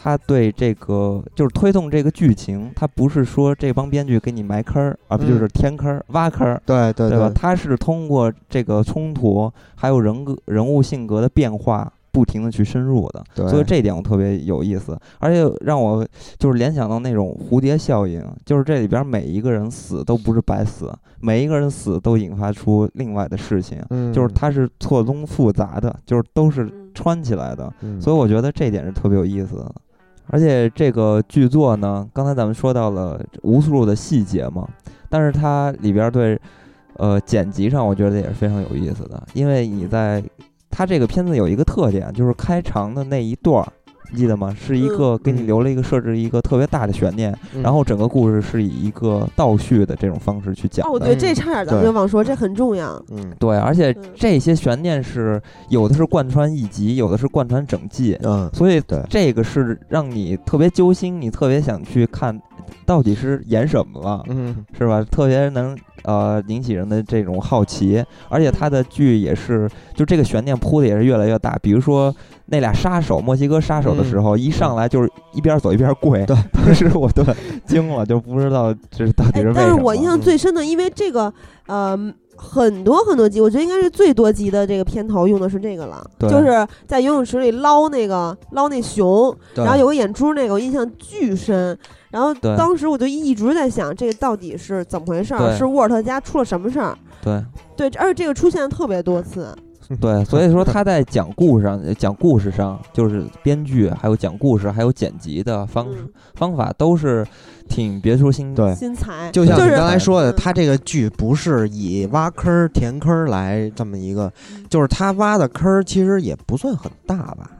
他对这个就是推动这个剧情，他不是说这帮编剧给你埋坑儿，而不就是
嗯
填坑儿、挖坑儿，
对对
对吧？他是通过这个冲突，还有人格、人物性格的变化，不停的去深入的。所以这一点我特别有意思，而且让我就是联想到那种蝴蝶效应，就是这里边每一个人死都不是白死，每一个人死都引发出另外的事情，
嗯，
就是它是错综复杂的，就是都是
嗯
穿起来的。
嗯，
所以我觉得这点是特别有意思的。而且这个剧作呢，刚才咱们说到了无数的细节嘛，但是它里边对呃剪辑上，我觉得也是非常有意思的，因为你在它这个片子有一个特点，就是开场的那一段儿，你记得吗？是一个给你
嗯
留了一个设置一个特别大的悬念，
嗯
然后整个故事是以一个倒叙的这种方式去讲
哦，
的。
对，这差点咱们忘说，这很重要。
嗯
对，而且
嗯
这些悬念是有的是贯穿一集，有的是贯穿整季，
嗯，
所以这个是让你特别揪心，你特别想去看到底是演什么了，
嗯
是吧？特别能呃引起人的这种好奇，而且他的剧也是就这个悬念铺的也是越来越大。比如说那俩杀手，墨西哥杀手的时候，一上来就是一边走一边跪，
对，[laughs]
当时我都惊了，就不知道这到底
哎
是为什么。
但是我印象最深的，因为这个呃很多很多集，我觉得应该是最多集的这个片头用的是这个了，就是在游泳池里捞那个捞那熊，然后有个眼珠那个，我印象巨深。然后当时我就一直在想，这个到底是怎么回事儿？是沃尔特家出了什么事儿？
对
对，而且这个出现的特别多次。[laughs]
对，所以说他在讲故事上、讲故事上，就是编剧还有讲故事还有剪辑的方方法都是挺别出心
对
新裁
就像你刚才说的，
嗯
他这个剧不是以挖坑儿填坑儿来这么一个，就是他挖的坑儿其实也不算很大吧，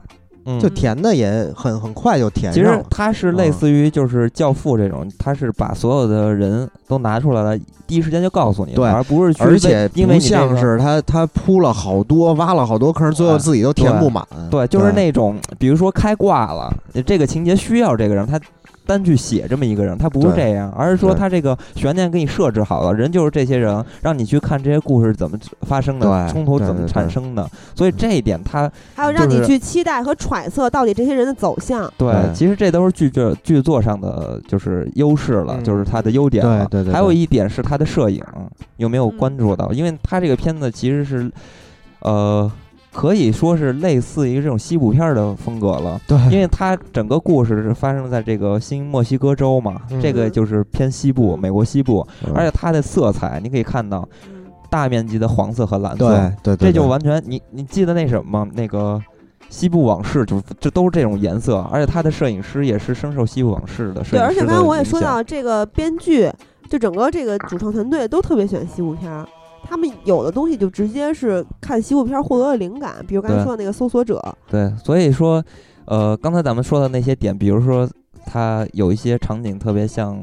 嗯
就填的也很很快就填
其实
上了。
它是类似于就是《教父》这种，他是把所有的人都拿出来了，第一时间就告诉你了，
对
而不是去
而且
因为
不
你这个
像是他他铺了好多，挖了好多坑儿，最后
哎
自己都填不满。
对，就是那种比如说开挂了，这个情节需要这个人，他单去写这么一个人，他不是这样，而是说他这个悬念给你设置好了，人就是这些人，让你去看这些故事怎么发生的，
对
冲突怎么产生的，所以这一点他
还有让你去期待和揣测到底这些人的走向。
对，
对
其实这都是剧作剧作上的就是优势了，
嗯
就是它的优点了。
对对对对
还有一点是它的摄影，有没有
嗯
关注到？因为它这个片子其实是，呃，可以说是类似于这种西部片儿的风格了。
对，
因为它整个故事是发生在这个新墨西哥州嘛，
嗯
这个就是偏西部，美国西部，
嗯
而且它的色彩你可以看到
嗯
大面积的黄色和蓝色，
对对对，对
这就完全你你记得那什么吗？那个西部往事就这都是这种颜色，而且他的摄影师也是深受西部往事的摄
对，
影师的
而且刚才我也说到，这个编剧，就整个这个主创团队都特别喜欢西部片儿。他们有的东西就直接是看西部片儿获得了灵感，比如刚才说的那个搜索者，
对，所以说，呃，刚才咱们说的那些点，比如说它有一些场景特别像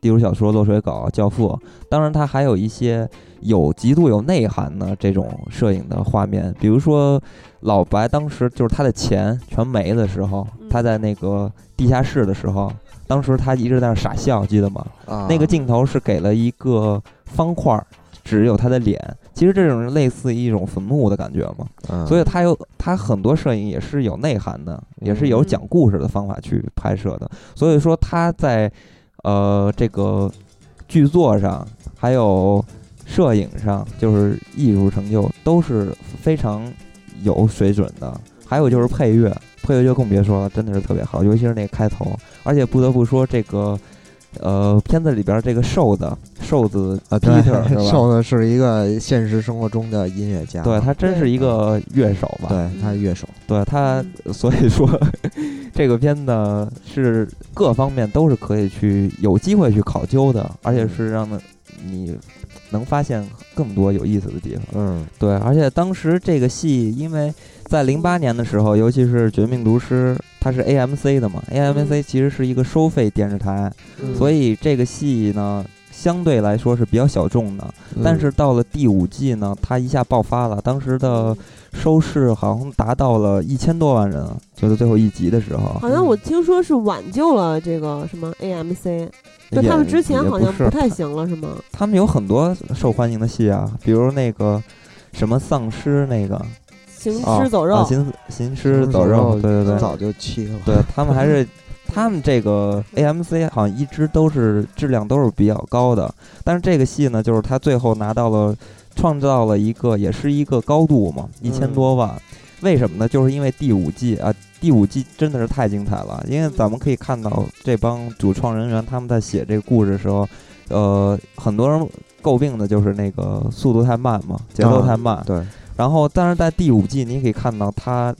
地主小说《落水狗》《教父》，当然它还有一些有极度有内涵的这种摄影的画面，比如说老白当时就是他的钱全没的时候，
嗯。
他在那个地下室的时候，当时他一直在那傻笑，记得吗？
啊。
那个镜头是给了一个方块儿，只有他的脸。其实这种类似一种坟墓的感觉嘛，
嗯
所以他有他很多摄影也是有内涵的，也是有
嗯
讲故事的方法去拍摄的。所以说他在呃这个剧作上还有摄影上，就是艺术成就都是非常有水准的。还有就是配乐，配乐就更别说了，真的是特别好，尤其是那个开头。而且不得不说这个。呃，片子里边这个瘦子，瘦子
啊，对
Peter 是吧？[laughs]
瘦子是一个现实生活中的音乐家，
对他真是一个乐手吧？
对他是乐手，
对他，
嗯
所以说 [laughs] 这个片子是各方面都是可以去有机会去考究的，而且是让你能发现更多有意思的地方。
嗯
对，而且当时这个戏，因为在零八年的时候，尤其是《绝命毒师》，它是 AMC 的嘛，AMC 其实是一个收费电视台，
嗯
所以这个戏呢。相对来说是比较小众的，
嗯
但是到了第五季呢，它一下爆发了，当时的收视好像达到了一千多万人，就是最后一集的时候。
好像我听说是挽救了这个什么 AMC，就他们之前好像
不
太行了，是吗？
他们有很多受欢迎的戏啊，比如那个什么丧尸那个
行
啊
尸走肉，
啊行行尸走肉，对对对，
早就弃了，
对他们还是 [laughs] 他们这个 AMC 好像一直都是质量都是比较高的，但是这个戏呢，就是他最后拿到了创造了一个也是一个高度嘛，一千多万。为什么呢？就是因为第五季啊，第五季真的是太精彩了。因为咱们可以看到这帮主创人员他们在写这个故事的时候，呃，很多人诟病的就是那个速度太慢嘛，节奏太慢。
对，
然后，但是在第五季，你可以看到他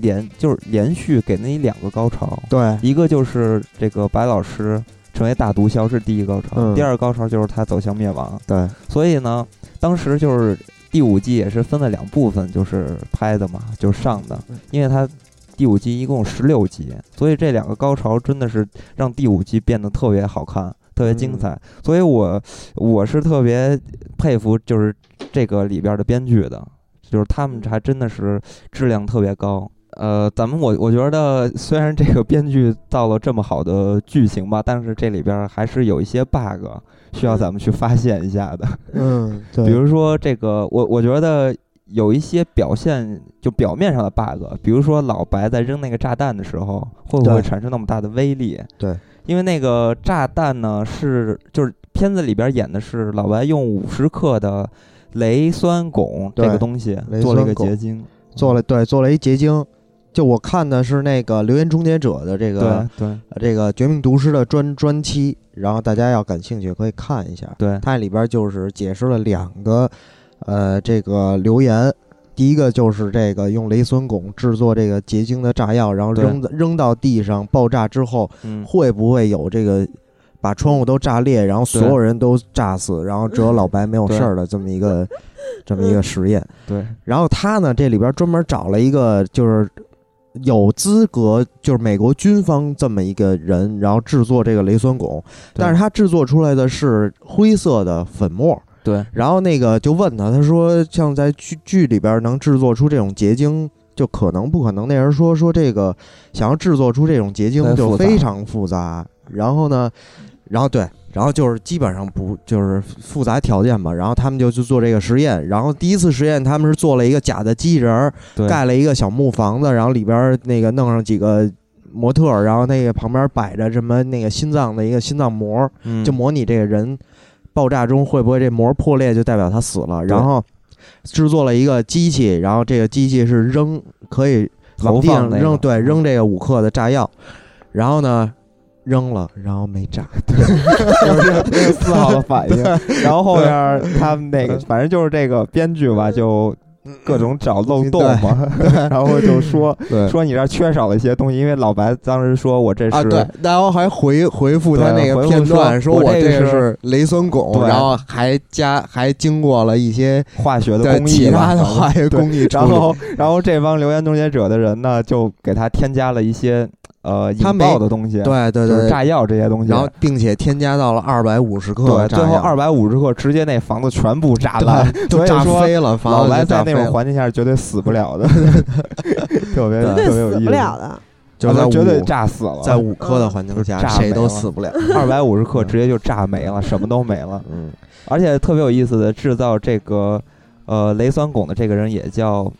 连就是连续给那两个高潮，
对，
一个就是这个白老师成为大毒枭是第一高潮，
嗯。
第二个高潮就是他走向灭亡。
对，
所以呢，当时就是第五季也是分了两部分，就是拍的嘛，就是上的，因为他第五季一共十六集，所以这两个高潮真的是让第五季变得特别好看，特别精彩。所以我我是特别佩服，就是这个里边的编剧的，就是他们还真的是质量特别高。呃，咱们我我觉得虽然这个编剧造了这么好的剧情吧，但是这里边还是有一些 bug 需要咱们去发现一下的。[laughs]
嗯，对，
比如说这个，我我觉得有一些表现就表面上的 bug，比如说老白在扔那个炸弹的时候，会不会产生那么大的威力？
对，
因为那个炸弹呢是就是片子里边演的是老白用五十克的雷酸汞这个东西
雷
做了一个结晶，
做了对做了一结晶。就我看的是那个《留言终结者》的这个
对对
呃这个《绝命毒师》的专专期，然后大家要感兴趣可以看一下。
对
它里边就是解释了两个，呃，这个留言。第一个就是这个用雷酸汞制作这个结晶的炸药，然后扔扔到地上爆炸之后，
嗯
会不会有这个把窗户都炸裂，然后所有人都炸死，然后只有老白没有事儿的这么一个 [laughs] 这么一个实验。
对
然后他呢，这里边专门找了一个就是有资格，就是美国军方这么一个人，然后制作这个雷酸汞，但是他制作出来的是灰色的粉末。
对
然后那个就问他，他说像在剧剧里边能制作出这种结晶。就可能不可能，那人说说这个想要制作出这种结晶就
太复杂
非常复杂，然后呢，然后对，然后就是基本上不就是复杂条件嘛，然后他们就去做这个实验，然后第一次实验他们是做了一个假的机器人儿，盖了一个小木房子，然后里边儿那个弄上几个模特儿，然后那个旁边摆着什么那个心脏的一个心脏膜，
嗯。
就模拟这个人爆炸中会不会这膜破裂，就代表他死了。然后制作了一个机器，然后这个机器是扔可以往地上扔，对，扔这个五克的炸药，然后呢扔了，然后没炸。[laughs]
就是这个四号的反应，然后后边他们那个反正就是这个编剧吧，就各种找漏洞嘛，[laughs] 然后就说说你这儿缺少了一些东西，因为老白当时说我这是
啊，对，然后还回回复他那个
回复
片段，
说
我这
是
是雷酸汞，然后还加还经过了一些
化学的工艺
其他的化学工艺，
然后然后这帮留言终结者的人呢，就给他添加了一些呃引
他没
爆的东西，
对对对，
就是炸药这些东西，
然后并且添加到了二百五十克
最后二百五十克直接那房子全部炸烂，
对就炸飞了，房子
老白
就炸飞了
在那种环境下是绝对死不了的，[laughs] 特别特别有意思，
不了的。
就在
啊绝对
五
炸死了，
在五克的环境下，
炸
谁都死不了。
二百五十克直接就炸没了，什么都没了。
嗯，[laughs]
而且特别有意思的，制造这个呃雷酸汞的这个人也叫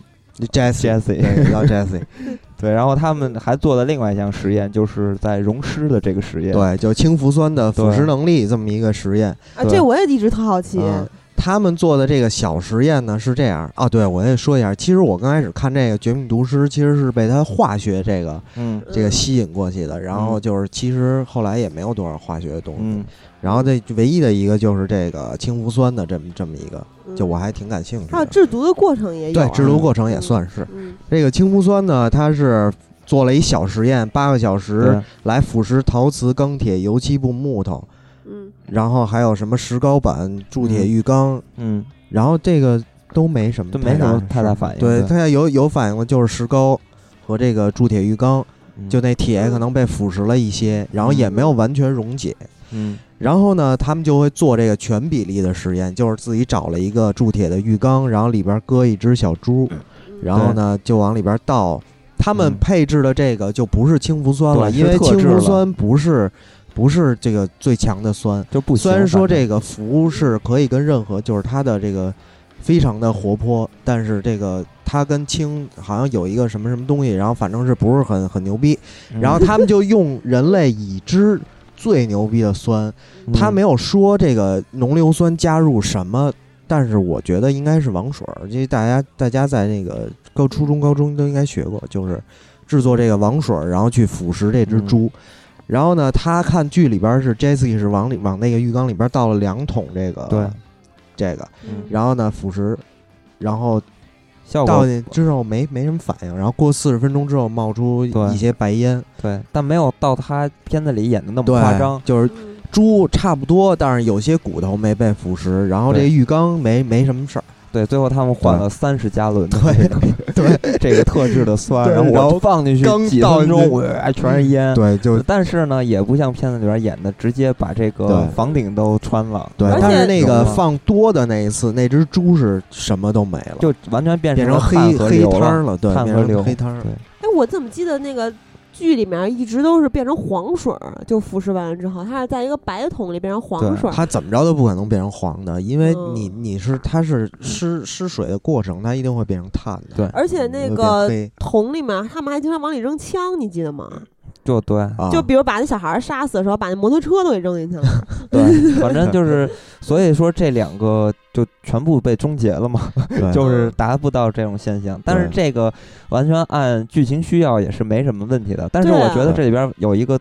Jesse，Jesse，叫 Jesse，[laughs]
对，然后他们还做了另外一项实验，就是在溶尸的这个实验。
对，就氢氟酸的腐蚀能力这么一个实验。
啊，这我也一直特好奇。
嗯，他们做的这个小实验呢是这样啊，对我也说一下，其实我刚开始看这个《绝命毒师》，其实是被它化学这个
嗯
这个吸引过去的，然后
嗯
就是其实后来也没有多少化学的东西，
嗯，
然后这唯一的一个就是这个氢氟酸的这么这么一个，
嗯。
就我还挺感兴趣
还有
的。
制毒的过程也有
对
啊。，
制毒过程也算是。
嗯
这个氢氟酸呢，它是做了一小实验，八个小时，来腐蚀陶瓷、钢铁、油漆布、木头，
嗯，
然后还有什么石膏板、铸铁
嗯
浴缸，
嗯，
然后这个都没什么
都没什么太大反应。
对，它有有反应的就是石膏和这个铸铁浴缸，
嗯。
就那铁可能被腐蚀了一些，然后也没有完全溶解。
嗯
然后呢，他们就会做这个全比例的实验，就是自己找了一个铸铁的浴缸，然后里边搁一只小猪，
嗯
然后呢就往里边倒。他们
嗯
配置的这个就不是氢氟酸了，因为氢氟酸不是不是这个最强的酸。
就不。
虽然说这个氟是可以跟任何，就是它的这个非常的活泼，但是这个它跟氢好像有一个什么什么东西，然后反正是不是很很牛逼。
嗯
然后他们就用人类已知最牛逼的酸，
嗯。
他没有说这个浓硫酸加入什么，但是我觉得应该是王水儿，因为大家大家在那个高初中、高中都应该学过，就是制作这个王水儿，然后去腐蚀这只
嗯。
猪。然后呢，他看剧里边是 Jesse 是往里往那个浴缸里边倒了两桶这个
对。
这个，
嗯。
然后呢腐蚀，然后
效果
倒进之后没没什么反应，然后过四十分钟之后冒出一些白烟，
对，但没有到他片子里演的那么，夸张。
就是
嗯
猪差不多，但是有些骨头没被腐蚀，然后这浴缸没没什么事儿，
对，最后他们换了三十加仑的这个
对 [laughs]
这个特制的酸，然后我放进去
刚
几分钟，我，全是烟。
对，就
但是呢，也不像片子里边演的，直接把这个房顶都穿了，
对但是那个放多的那一次，那只猪是什么都没了，
就完全变
变成
了
黑黑。汤了，对，变成黑汤儿。
对，
哎，我怎么记得那个剧里面一直都是变成黄水儿，就腐蚀完了之后，它是在一个白桶里变成黄水儿。
它怎么着都不可能变成黄的，因为
嗯
你你是它是湿湿水的过程，它一定会变成碳的。
对
而且那个桶里面，他们还经常往里扔枪，你记得吗？
就对
啊，
就比如把那小孩儿杀死的时候，把那摩托车都给扔进去了。[laughs]
对，[laughs] 反正就是，所以说这两个就全部被终结了嘛，
对。[laughs]
就是达不到这种现象。但是这个完全按剧情需要也是没什么问题的。但是
对啊。
我觉得这里边有一个，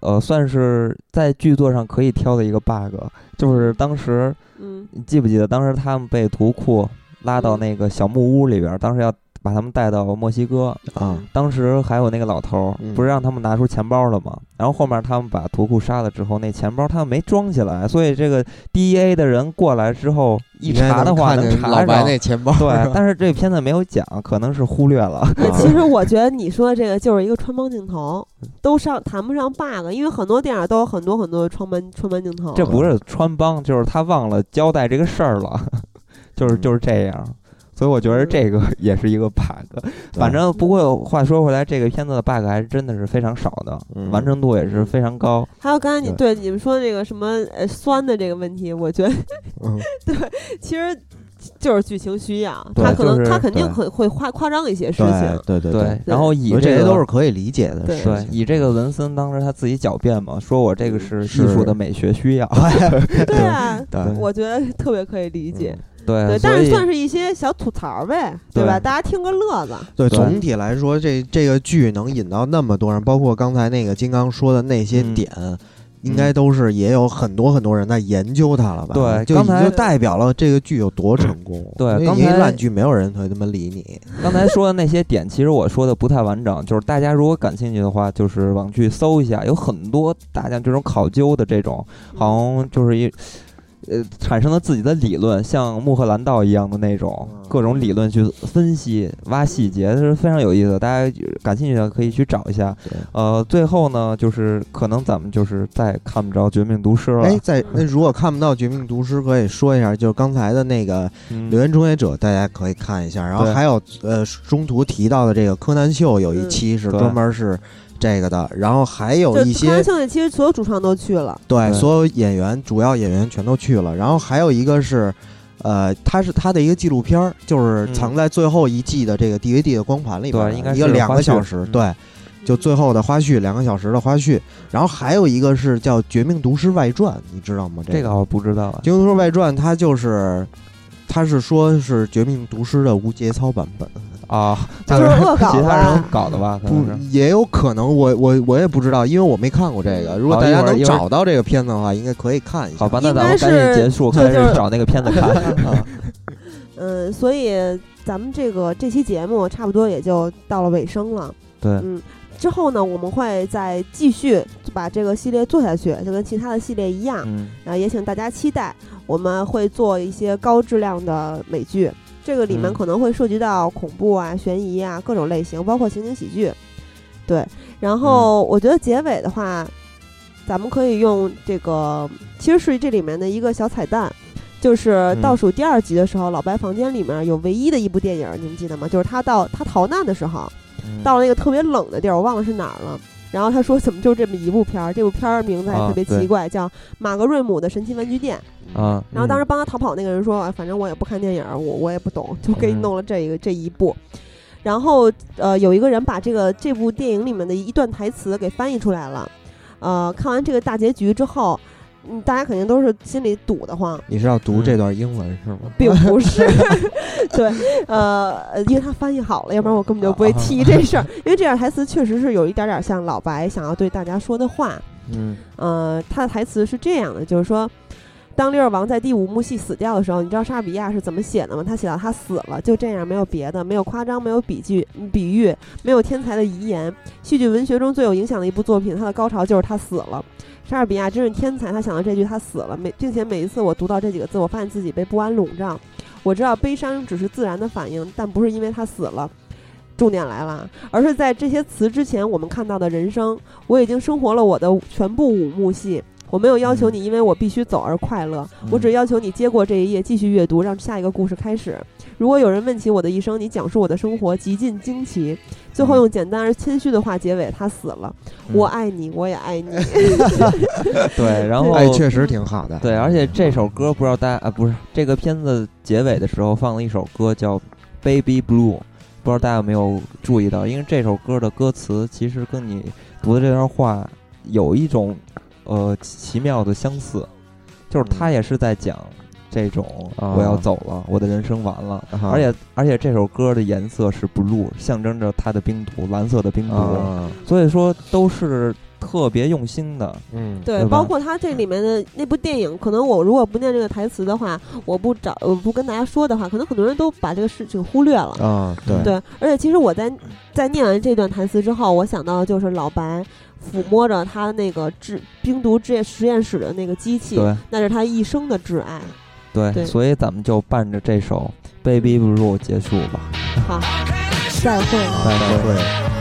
呃，算是在剧作上可以挑的一个 bug，就是当时
嗯。
你记不记得，当时他们被图库拉到
嗯。
那个小木屋里边，当时要把他们带到墨西哥，
啊，
当时还有那个老头不是让他们拿出钱包了吗？然后后面他们把图库杀了之后，那钱包他们没装起来，所以这个 DEA 的人过来之后一查的话，
能
查
老白
上。
那钱包，
对，但是这片子没有讲，可能是忽略了。
其实我觉得你说的这个就是一个穿帮镜头，都上谈不上 bug，因为很多电影都有很多很多的穿帮穿帮镜头。
这不是穿帮，就是他忘了交代这个事儿了，[laughs] 就是
嗯
就是这样。所以我觉得这个 [laughs] 也是一个 bug。反正不过话说回来，这个片子的 bug 还是真的是非常少的，
嗯
完成度也是非常高。
还有刚才你对你们说这个什么呃酸的这个问题，我觉得 [laughs]
对，
其实就是剧情需要，他可能
就是
他肯定
很
会会夸夸张一些事情。
对对
对，然后以
这些都是可以理解的
对。
以这个文森当时他自己狡辩嘛，说我这个是艺术的美学需要。[laughs]
对啊，
对
我觉得特别可以理解。
对，
对，但是算是一些小吐槽呗，对吧？大家听个乐子。
对，
对
总体来说，这这个剧能引到那么多人，包括刚才那个金刚说的那些
嗯
点，应该都是也有很多很多人在研究它了吧？
对刚才
就代表了这个剧有多成功。
对刚才
烂剧没有人会他妈理你。
刚才说的那些点，其实我说的不太完整，就是大家如果感兴趣的话，就是网去搜一下，有很多大家这种考究的这种，好像就是一。呃，产生了自己的理论，像穆赫兰道一样的那种
嗯
各种理论去分析、挖细节，这是非常有意思的。大家感兴趣的可以去找一下。呃，最后呢，就是可能咱们就是再看不着《绝命毒师》了。
哎，在那如果看不到《绝命毒师》，可以说一下，就是刚才的那个《
嗯
留言终结者》，大家可以看一下。然后还有呃，中途提到的这个柯南秀有一期是专门是这个的，然后还有一些
康其实所有主创都去了，
对，
对
所有演员主要演员全都去了，然后还有一个是，呃，它是它的一个纪录片儿，就是
嗯
藏在最后一季的这个 DVD 的光盘里边儿的，
对应该
一个两个小时，
嗯
对，就最后的花絮，两个小时的花絮，然后还有一个是叫《绝命毒师外传》，你知道吗？个《
这个我不知道啊。
绝命毒师外传》，它就是。它是说是《绝命毒师》的无节操版本，
啊，[laughs]
就是恶搞
其他人。搞的吧？可
不。也有可能我我我也不知道，因为我没看过这个。如果大家能找到这个片子的话，应该可以看一下。
好吧，那咱们赶紧结束，开始找那个片子看。[laughs]
啊，
嗯，[laughs] 所以咱们这个这期节目差不多也就到了尾声了。
对，
嗯，之后呢，我们会再继续把这个系列做下去，就跟其他的系列一样。
嗯，
然后也请大家期待，我们会做一些高质量的美剧，这个里面
嗯
可能会涉及到恐怖啊、悬疑啊各种类型，包括情景喜剧。对，然后我觉得结尾的话，咱们可以用这个，其实是这里面的一个小彩蛋。就是倒数第二集的时候，老白房间里面有唯一的一部电影，你们记得吗？就是他到他逃难的时候，
嗯
到了那个特别冷的地儿，我忘了是哪儿了。然后他说：“怎么就这么一部片儿？这部片儿名字还
啊
特别奇怪，叫《马格瑞姆的神奇玩具店》。
啊，
然后当时帮他逃跑那个人说：“啊反正我也不看电影儿，我我也不懂，就给你弄了这一个、这一部。”然后呃，有一个人把这个这部电影里面的一段台词给翻译出来了。呃，看完这个大结局之后，嗯，大家肯定都是心里堵得慌，
你是要读这段英文是吗？
并不是，[laughs] 对，呃，呃因为他翻译好了，要不然我根本就不会提这事儿。因为这段台词确实是有一点点像老白想要对大家说的话。
嗯
呃，他的台词是这样的，就是说，当利尔王在第五幕戏死掉的时候，你知道莎士比亚是怎么写的吗？他写到他死了，就这样，没有别的，没有夸张，没有比句、比喻，没有天才的遗言。戏剧文学中最有影响的一部作品，它的高潮就是他死了。莎士比亚真是天才，他想到这句他死了，每并且每一次我读到这几个字，我发现自己被不安笼罩。我知道悲伤只是自然的反应，但不是因为他死了。重点来了，而是在这些词之前，我们看到的人生，我已经生活了我的全部五幕戏。我没有要求你，因为我必须走而快乐。我只要求你接过这一页，继续阅读，让下一个故事开始。如果有人问起我的一生，你讲述我的生活极尽惊奇。最后用简单而谦虚的话结尾：他死了。我爱你，我也爱你。[laughs]
对，然后
爱确实挺好的。
对，而且这首歌不知道大家啊，不是这个片子结尾的时候放了一首歌叫《Baby Blue》，不知道大家有没有注意到？因为这首歌的歌词其实跟你读的这段话有一种。呃，奇妙的相似，就是他也是在讲这种我要走了，我的人生完了，而且而且这首歌的颜色是 blue，象征着他的冰毒，蓝色的冰毒，所以说都是特别用心的。
嗯，
对，包括他这里面的那部电影，可能我如果不念这个台词的话，我不找，我不跟大家说的话，可能很多人都把这个事情忽略了。
啊，对
对，而且其实我在在念完这段台词之后，我想到的就是老白。抚摸着他那个制冰毒制实验室的那个机器，那是他一生的挚爱。
对，所以咱们就伴着这首《Baby Blue》结束吧。
好，再会，
再会。